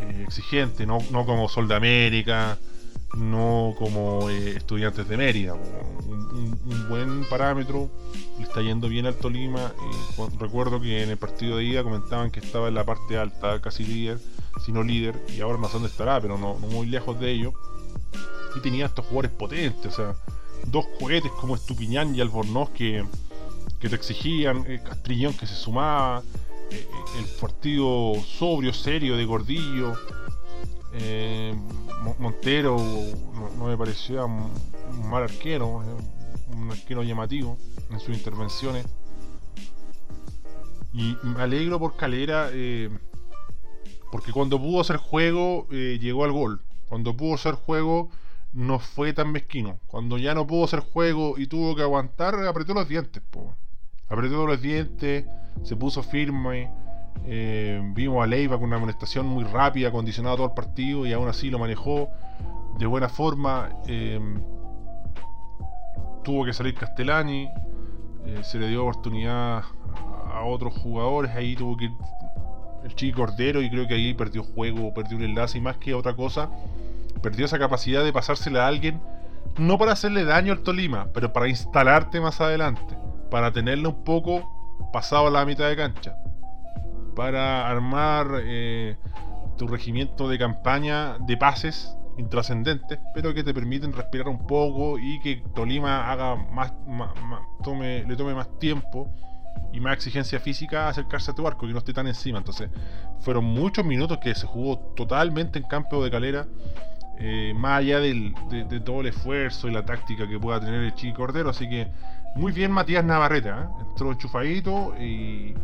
eh, exigente, no, no, como Sol de América, no como eh, Estudiantes de Mérida. Un, buen parámetro, le está yendo bien al Tolima. recuerdo que en el partido de ida comentaban que estaba en la parte alta, casi líder, si no líder, y ahora no sé dónde estará, pero no, muy lejos de ello. Y tenía estos jugadores potentes, o sea, dos juguetes como Estupiñán y Albornoz que, que te exigían, eh, Castrillón que se sumaba. Eh, el partido sobrio, serio de Gordillo. Eh, Montero no, me parecía un mal arquero, un arquero llamativo en sus intervenciones. Y me alegro por Calera, eh, porque cuando pudo hacer juego, eh, llegó al gol. Cuando pudo hacer juego, no fue tan mezquino. Cuando ya no pudo hacer juego y tuvo que aguantar, apretó los dientes. Apretó los dientes, se puso firme. Eh, vimos a Leiva con una amonestación muy rápida, acondicionada todo el partido y aún así lo manejó de buena forma. tuvo que salir Castellani, se le dio oportunidad a otros jugadores, ahí tuvo que ir el chico Cordero y creo que ahí perdió juego, perdió un enlace y más que otra cosa, perdió esa capacidad de pasársela a alguien, no para hacerle daño al Tolima, pero para instalarte más adelante, para tenerle un poco pasado a la mitad de cancha, para armar eh, tu regimiento de campaña de pases intrascendentes, pero que te permiten respirar un poco y que Tolima haga más, tome, le tome más tiempo y más exigencia física acercarse a tu arco, que no esté tan encima. Entonces, fueron muchos minutos que se jugó totalmente en campo de calera, eh, más allá de, todo el esfuerzo y la táctica que pueda tener el Chico Cordero. Así que, muy bien Matías Navarrete, ¿eh? entró enchufadito y,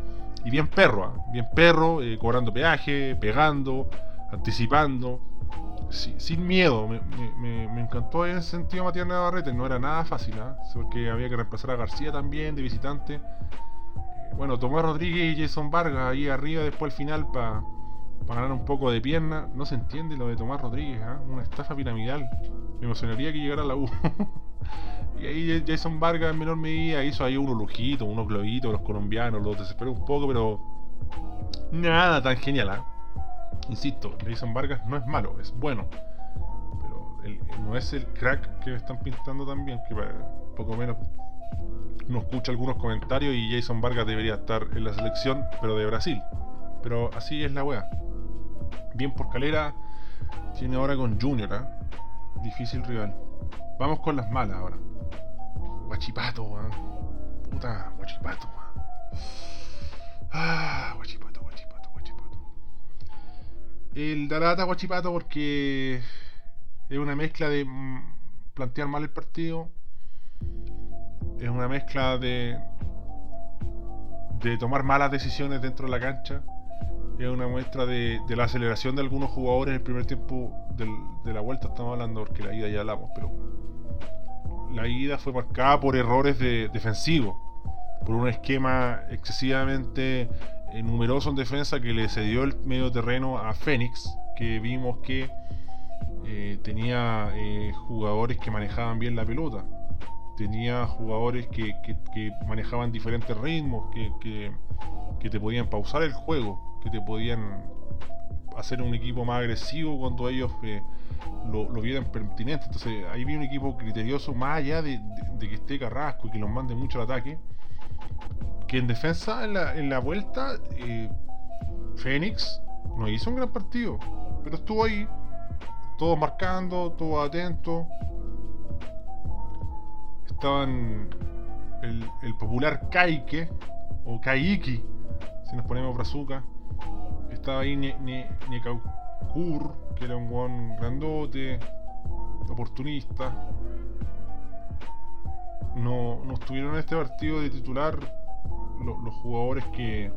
bien perro, ¿eh? bien perro, cobrando peaje, pegando, anticipando. sin miedo, me, encantó en ese sentido Matías Navarrete, no era nada fácil, porque había que reemplazar a García también de visitante bueno, Tomás Rodríguez y Jason Vargas ahí arriba después al final para ganar un poco de pierna. No se entiende lo de Tomás Rodríguez, ¿ah? una estafa piramidal. Me emocionaría que llegara a la U. *laughs* y ahí Jason Vargas en menor medida hizo ahí unos lujitos, unos globitos, los colombianos, los desesperó un poco, pero nada tan genial. ¿ah? Insisto, Jason Vargas no es malo, es bueno. Pero no es el crack que me están pintando también, que poco menos no escucha algunos comentarios y Jason Vargas debería estar en la selección, pero de Brasil. Pero así es la wea. Bien por Calera, tiene ahora con Junior, ¿eh? Difícil rival. Vamos con las malas ahora. Guachipato, weón. Puta, Guachipato, weón. Ah, Guachipato, Guachipato, Guachipato. El Darata Guachipato porque es una mezcla de mm, plantear mal el partido es una mezcla de de tomar malas decisiones dentro de la cancha es una muestra de, la aceleración de algunos jugadores en el primer tiempo de la vuelta estamos hablando porque la ida ya hablamos pero la ida fue marcada por errores de, defensivos por un esquema excesivamente eh, numeroso en defensa que le cedió el medio terreno a Fénix que vimos que eh, tenía eh, jugadores que manejaban bien la pelota. Tenía jugadores que, manejaban diferentes ritmos, que, te podían pausar el juego, que te podían hacer un equipo más agresivo cuando ellos eh, lo, vieran pertinente. Entonces ahí vi un equipo criterioso más allá de, que esté Carrasco y que los mande mucho al ataque. Que en defensa, en la, vuelta, eh, Fénix no hizo un gran partido, pero estuvo ahí, todo marcando, todo atento, estaban el, popular Kaike o Kaiki, si nos ponemos brazuca. Estaba ahí Nekaukur, que era un buen grandote, oportunista. No, no estuvieron en este partido de titular los jugadores que,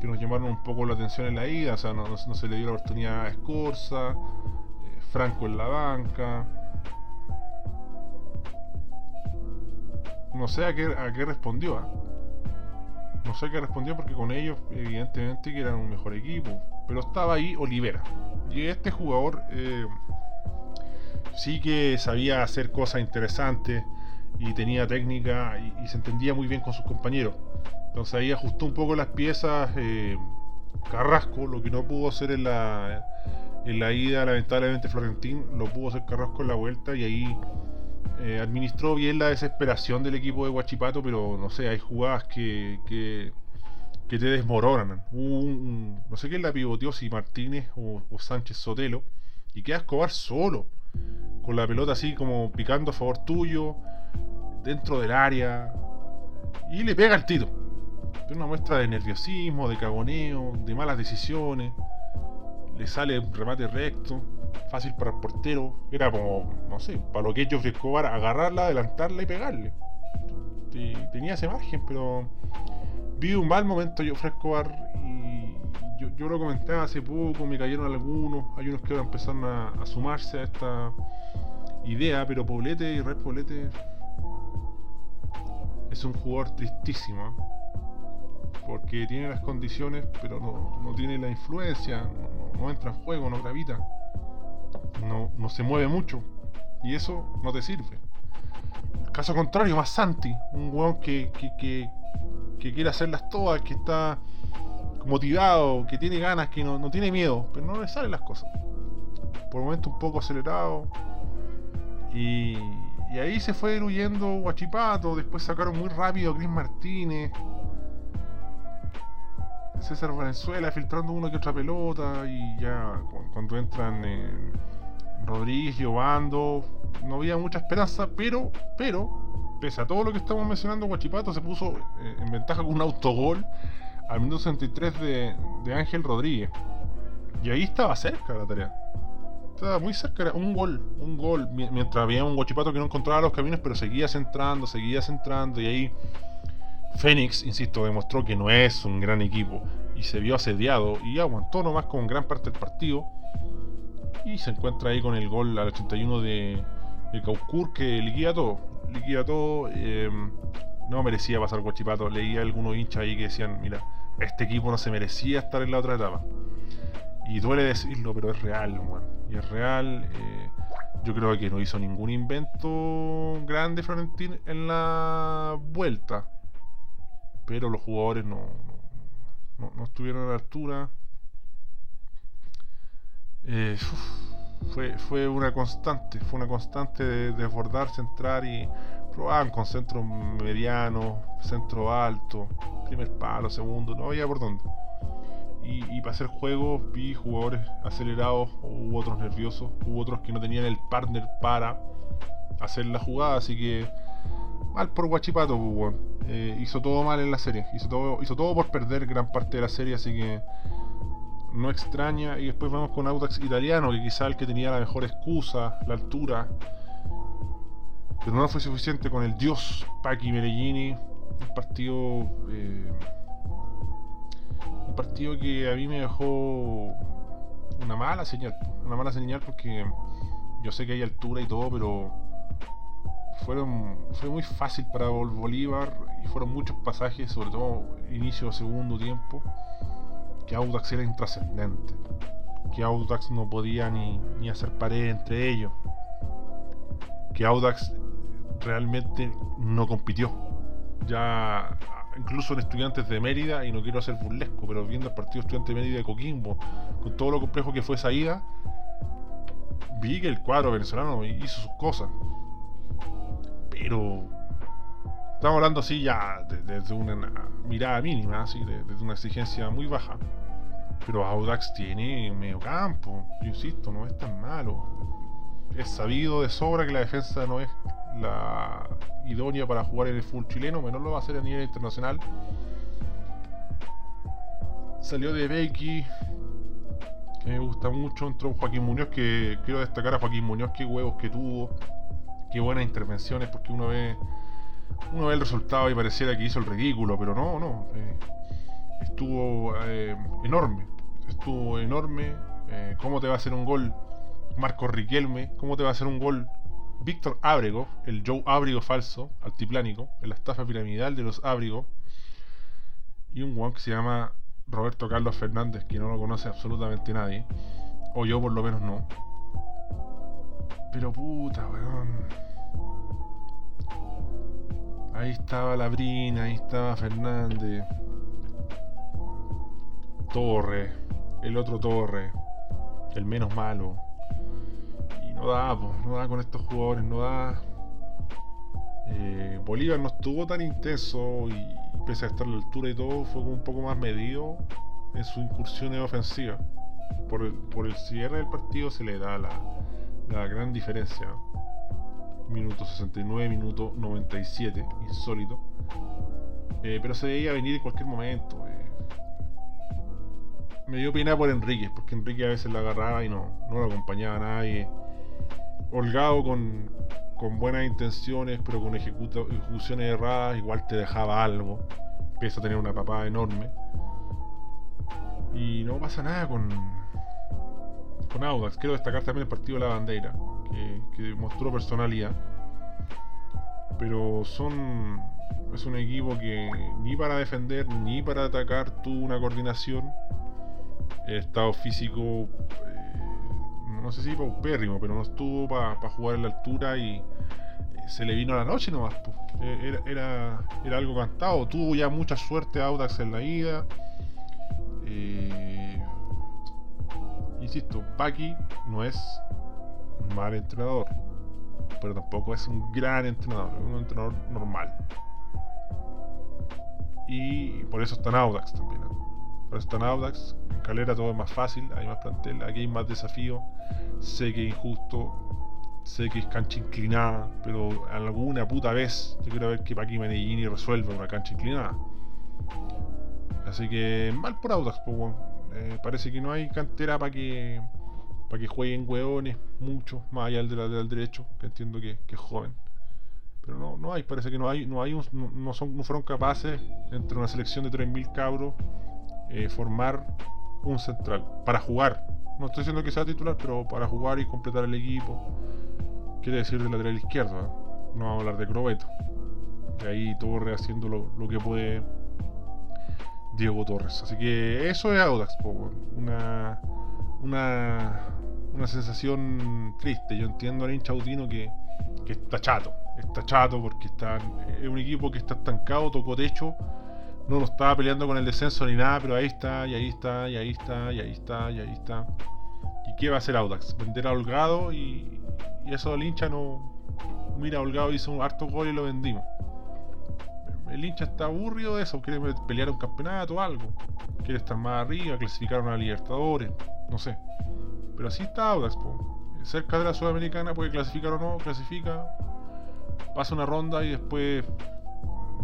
que, nos llamaron un poco la atención en la ida. O sea, no, se le dio la oportunidad a Escorza, eh, Franco en la banca. no sé a qué, a qué respondió. ¿ah? No sé qué respondió porque con ellos, evidentemente, que eran un mejor equipo. Pero estaba ahí Olivera. Y este jugador eh, sí que sabía hacer cosas interesantes y tenía técnica y, se entendía muy bien con sus compañeros. Entonces ahí ajustó un poco las piezas eh, Carrasco, lo que no pudo hacer en la, en la ida, lamentablemente Florentín, lo pudo hacer Carrasco en la vuelta y ahí eh, administró bien la desesperación del equipo de Guachipato, pero no sé, hay jugadas que, que, te desmoronan. no sé quién la pivoteó, si Martínez o, Sánchez Sotelo, y queda Escobar solo, con la pelota así como picando a favor tuyo, dentro del área, y le pega el tiro. Es una muestra de nerviosismo, de cagoneo, de malas decisiones le sale un remate recto, fácil para el portero. Era como, no sé, para lo que ellos Escobar, agarrarla, adelantarla y pegarle. tenía ese margen, pero vi un mal momento yo Frescobar y yo, yo, lo comentaba hace poco, me cayeron algunos, hay unos que ahora empezaron a, sumarse a esta idea, pero Poblete y Red Poblete es un jugador tristísimo, porque tiene las condiciones, pero no, tiene la influencia, no, entra en juego, no gravita, no, no se mueve mucho, y eso no te sirve. Caso contrario, más Santi, un weón que, que, quiere hacerlas todas, que está motivado, que tiene ganas, que no, tiene miedo, pero no le salen las cosas. Por el momento un poco acelerado. Y, y ahí se fue huyendo Guachipato, después sacaron muy rápido a Chris Martínez. César Venezuela filtrando una que otra pelota y ya cuando entran en Rodríguez y no había mucha esperanza, pero, pero, pese a todo lo que estamos mencionando, Guachipato se puso eh, en ventaja con un autogol al minuto 63 de, de Ángel Rodríguez. Y ahí estaba cerca la tarea. Estaba muy cerca, era un gol, un gol. Mientras había un Guachipato que no encontraba los caminos, pero seguía centrando, seguía centrando. Y ahí Fénix, insisto, demostró que no es un gran equipo. Y se vio asediado y aguantó nomás con gran parte del partido. Y se encuentra ahí con el gol al 81 de, de Caucur que liquida todo. Liquida todo. Em, no merecía pasar Guachipato. Leía algunos hinchas ahí que decían, mira, este equipo no se merecía estar en la otra etapa. Y duele decirlo, pero es real, Y es real. Eh, yo creo que no hizo ningún invento grande Florentín en la vuelta. Pero los jugadores no, no, estuvieron a la altura. Eh, fue, fue una constante, fue una constante de desbordar, centrar y probaban con centro mediano, centro alto, primer palo, segundo, no había por dónde. Y, para hacer juegos vi jugadores acelerados, hubo otros nerviosos, hubo otros que no tenían el partner para hacer la jugada, así que mal por Guachipato, pues, eh, hizo todo mal en la serie, hizo todo, hizo todo por perder gran parte de la serie, así que no extraña. Y después vamos con Audax italiano, que quizá el que tenía la mejor excusa, la altura. Pero no fue suficiente con el dios Paqui Meregini. Un partido. Eh, un partido que a mí me dejó una mala señal. Una mala señal porque yo sé que hay altura y todo, pero fueron fue muy fácil para Bolívar y fueron muchos pasajes, sobre todo inicio segundo tiempo, que Audax era intrascendente, que Audax no podía ni, ni hacer pared entre ellos, que Audax realmente no compitió. Ya incluso en estudiantes de Mérida, y no quiero hacer burlesco, pero viendo el partido estudiante de Mérida de Coquimbo, con todo lo complejo que fue esa ida, vi que el cuadro venezolano hizo sus cosas. Pero estamos hablando así ya desde una mirada mínima, así, desde una exigencia muy baja. Pero Audax tiene medio campo, yo insisto, no es tan malo. Es sabido de sobra que la defensa no es la idónea para jugar en el full chileno, menos lo va a hacer a nivel internacional. Salió de Becky, me gusta mucho. Entró Joaquín Muñoz, que quiero destacar a Joaquín Muñoz, qué huevos que tuvo, qué buenas intervenciones, porque uno ve, uno ve el resultado y pareciera que hizo el ridículo, pero no, no. Eh, estuvo eh, enorme, estuvo enorme. Eh, ¿Cómo te va a hacer un gol Marco Riquelme? ¿Cómo te va a hacer un gol Víctor Ábrego, el Joe Ábrego falso, altiplánico, en la estafa piramidal de los Ábrego, y un guan que se llama Roberto Carlos Fernández, que no lo conoce absolutamente nadie, o yo por lo menos no. Pero puta, weón. Ahí estaba Labrina, ahí estaba Fernández. Torre, el otro Torre, el menos malo no da, no da con estos jugadores, no da. Eh, Bolívar no estuvo tan intenso y pese a estar a la altura y todo, fue un poco más medido en su incursión en ofensiva. Por el, cierre del partido se le da la gran diferencia. Minuto 69, minuto 97, insólito. Eh, pero se veía venir en cualquier momento. Eh. Me dio pena por Enrique, porque Enrique a veces la agarraba y no, no lo acompañaba a nadie holgado con, con buenas intenciones, pero con ejecuciones erradas, igual te dejaba algo. Empieza a tener una papada enorme. Y no pasa nada con, con Audax. Quiero destacar también el partido de la bandera, que, que mostró personalidad. Pero son. Es un equipo que ni para defender ni para atacar tuvo una coordinación. El estado físico eh, no sé si paupérrimo, pero no estuvo para jugar en la altura y se le vino a la noche nomás. Era, era, era, algo cantado. Tuvo ya mucha suerte Audax en la ida. Eh, insisto, Paki no es mal entrenador, pero tampoco es un gran entrenador, es un entrenador normal. Y por eso está en Audax también. Por eso está en Audax. En Calera todo es más fácil, hay más plantel, aquí hay más desafío sé que es injusto, sé que es cancha inclinada, pero alguna puta vez yo quiero ver que Paqui Medellini resuelva una cancha inclinada. Así que mal por Audax, pues, eh, parece que no hay cantera para que para que jueguen hueones mucho, más allá del lateral derecho, que entiendo que, es joven. Pero no, no hay, parece que no hay, no hay no, son, no fueron capaces entre una selección de 3.000 cabros eh, formar un central para jugar no estoy diciendo que sea titular, pero para jugar y completar el equipo. Quiere decir del lateral izquierdo, ¿eh? no vamos a hablar de Crobeto. De ahí Torres haciendo lo, que puede Diego Torres. Así que eso es Audax, una, una, una sensación triste. Yo entiendo al hincha audino que, que está chato. Está chato porque está, es un equipo que está estancado, tocó techo no lo estaba peleando con el descenso ni nada, pero ahí está, y ahí está, y ahí está, y ahí está, y ahí está. ¿Y qué va a hacer Audax? Vender a Holgado y, eso el hincha no. Mira, Holgado hizo un harto gol y lo vendimos. El hincha está aburrido de eso, quiere pelear un campeonato o algo. Quiere estar más arriba, clasificar a Libertadores, no sé. Pero así está Audax, cerca de la Sudamericana puede clasificar o no, clasifica, pasa una ronda y después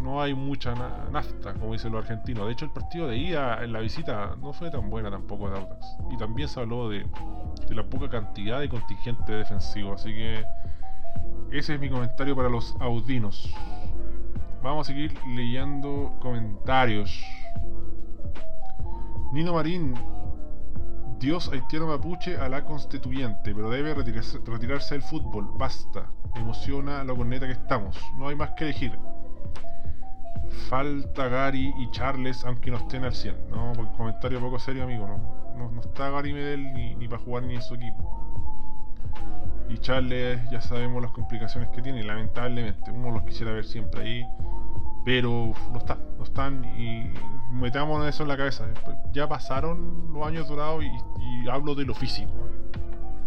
no hay mucha nafta, como dicen los argentinos. De hecho, el partido de ida en la visita no fue tan buena tampoco de Audax. Y también se habló de, la poca cantidad de contingente defensivo. Así que ese es mi comentario para los audinos. Vamos a seguir leyendo comentarios. Nino Marín, Dios haitiano mapuche a la constituyente, pero debe retirarse, del fútbol. Basta. Emociona la corneta que estamos. No hay más que elegir falta Gary y Charles, aunque no estén al 100. No, porque comentario poco serio, amigo. No, no, está Gary Medel ni, ni para jugar ni en su equipo. Y Charles, ya sabemos las complicaciones que tiene, lamentablemente. Uno los quisiera ver siempre ahí, pero no están, no están. Y metámonos eso en la cabeza. Ya pasaron los años dorados y, hablo de lo físico.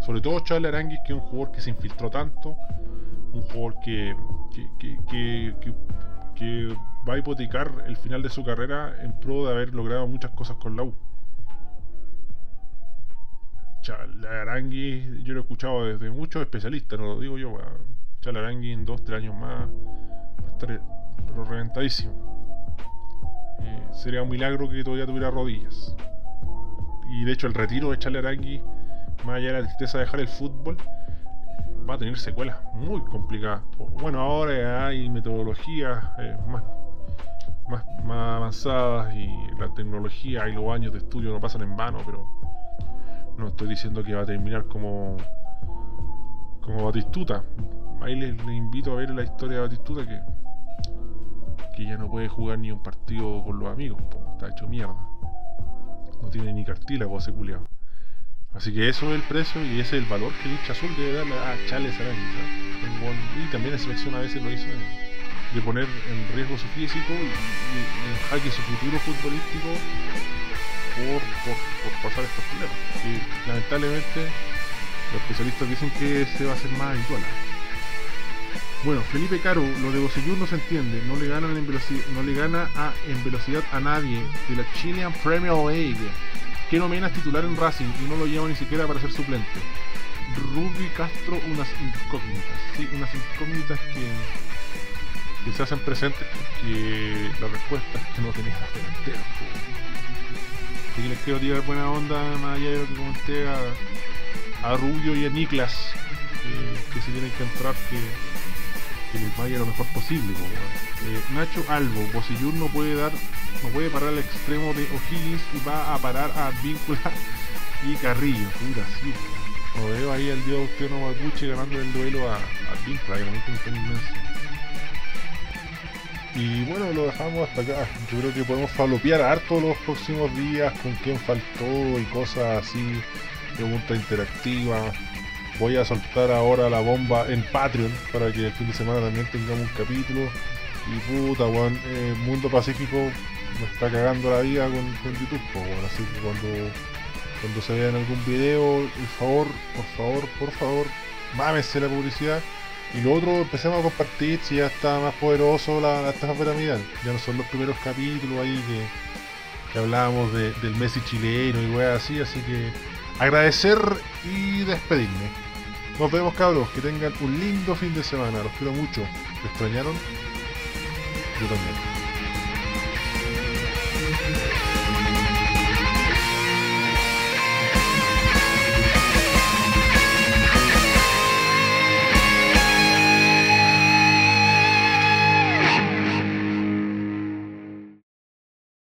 Sobre todo Charles Aranguis, que es un jugador que se infiltró tanto, un jugador que, que, que, que va a hipotecar el final de su carrera en pro de haber logrado muchas cosas con la U. Chalarangui, yo lo he escuchado desde muchos especialistas, no lo digo yo, Chalarangui en 2-3 años más estar pero reventadísimo. Eh, sería un milagro que todavía tuviera rodillas. Y de hecho el retiro de Chalarangui, más allá de la tristeza de dejar el fútbol, va a tener secuelas muy complicadas. Bueno, ahora hay metodologías eh, más más, avanzadas y la tecnología y los años de estudio no pasan en vano, pero no estoy diciendo que va a terminar como como Batistuta. Ahí les, invito a ver la historia de Batistuta que que ya no puede jugar ni un partido con los amigos, está hecho mierda. No tiene ni cartílago ese culiado. Así que eso es el precio y ese es el valor que Lucha Azul debe darle a Charles Aranguis. Y también la selección a veces lo hizo de poner en riesgo su físico y, en jaque su futuro futbolístico por, pasar estos problemas. Y lamentablemente los especialistas dicen que ese va a ser más habitual. Bueno, Felipe Caro, lo de Bocellur no se entiende, no le gana en no le gana a, en velocidad a nadie de la Chilean Premier League. Que menos titular en Racing y no lo lleva ni siquiera para ser suplente. Ruby Castro, unas incógnitas, sí, unas incógnitas que se hacen presentes porque la respuesta es que no tenías delantero. Así que les quiero tirar buena onda, más allá de lo que comenté a, Rubio y a Niklas. eh, que se tienen que entrar que, que les vaya lo mejor posible. Eh, Nacho Albo, Bosillur no puede dar, no puede parar al extremo de O'Higgins y va a parar a Víncula y Carrillo. Pura, sí. Lo veo ahí al dios no Mapuche ganando el duelo a, a Víncula, que también inmenso. Y bueno, lo dejamos hasta acá. Yo creo que podemos falopear harto los próximos días con quién faltó y cosas así, pregunta interactiva. Voy a soltar ahora la bomba en Patreon para que el fin de semana también tengamos un capítulo. Y puta, weón, eh, Mundo Pacífico me está cagando la vida con, YouTube, así que cuando, cuando se vean algún video, por favor, por favor, por favor, mámese la publicidad. Y lo otro, empecemos a compartir si ya está más poderoso la, estafa piramidal. Ya no son los primeros capítulos ahí que, que hablábamos del Messi chileno y weas así, así que agradecer y despedirme. Nos vemos cabros, que tengan un lindo fin de semana, los quiero mucho. ¿Me extrañaron? Yo también.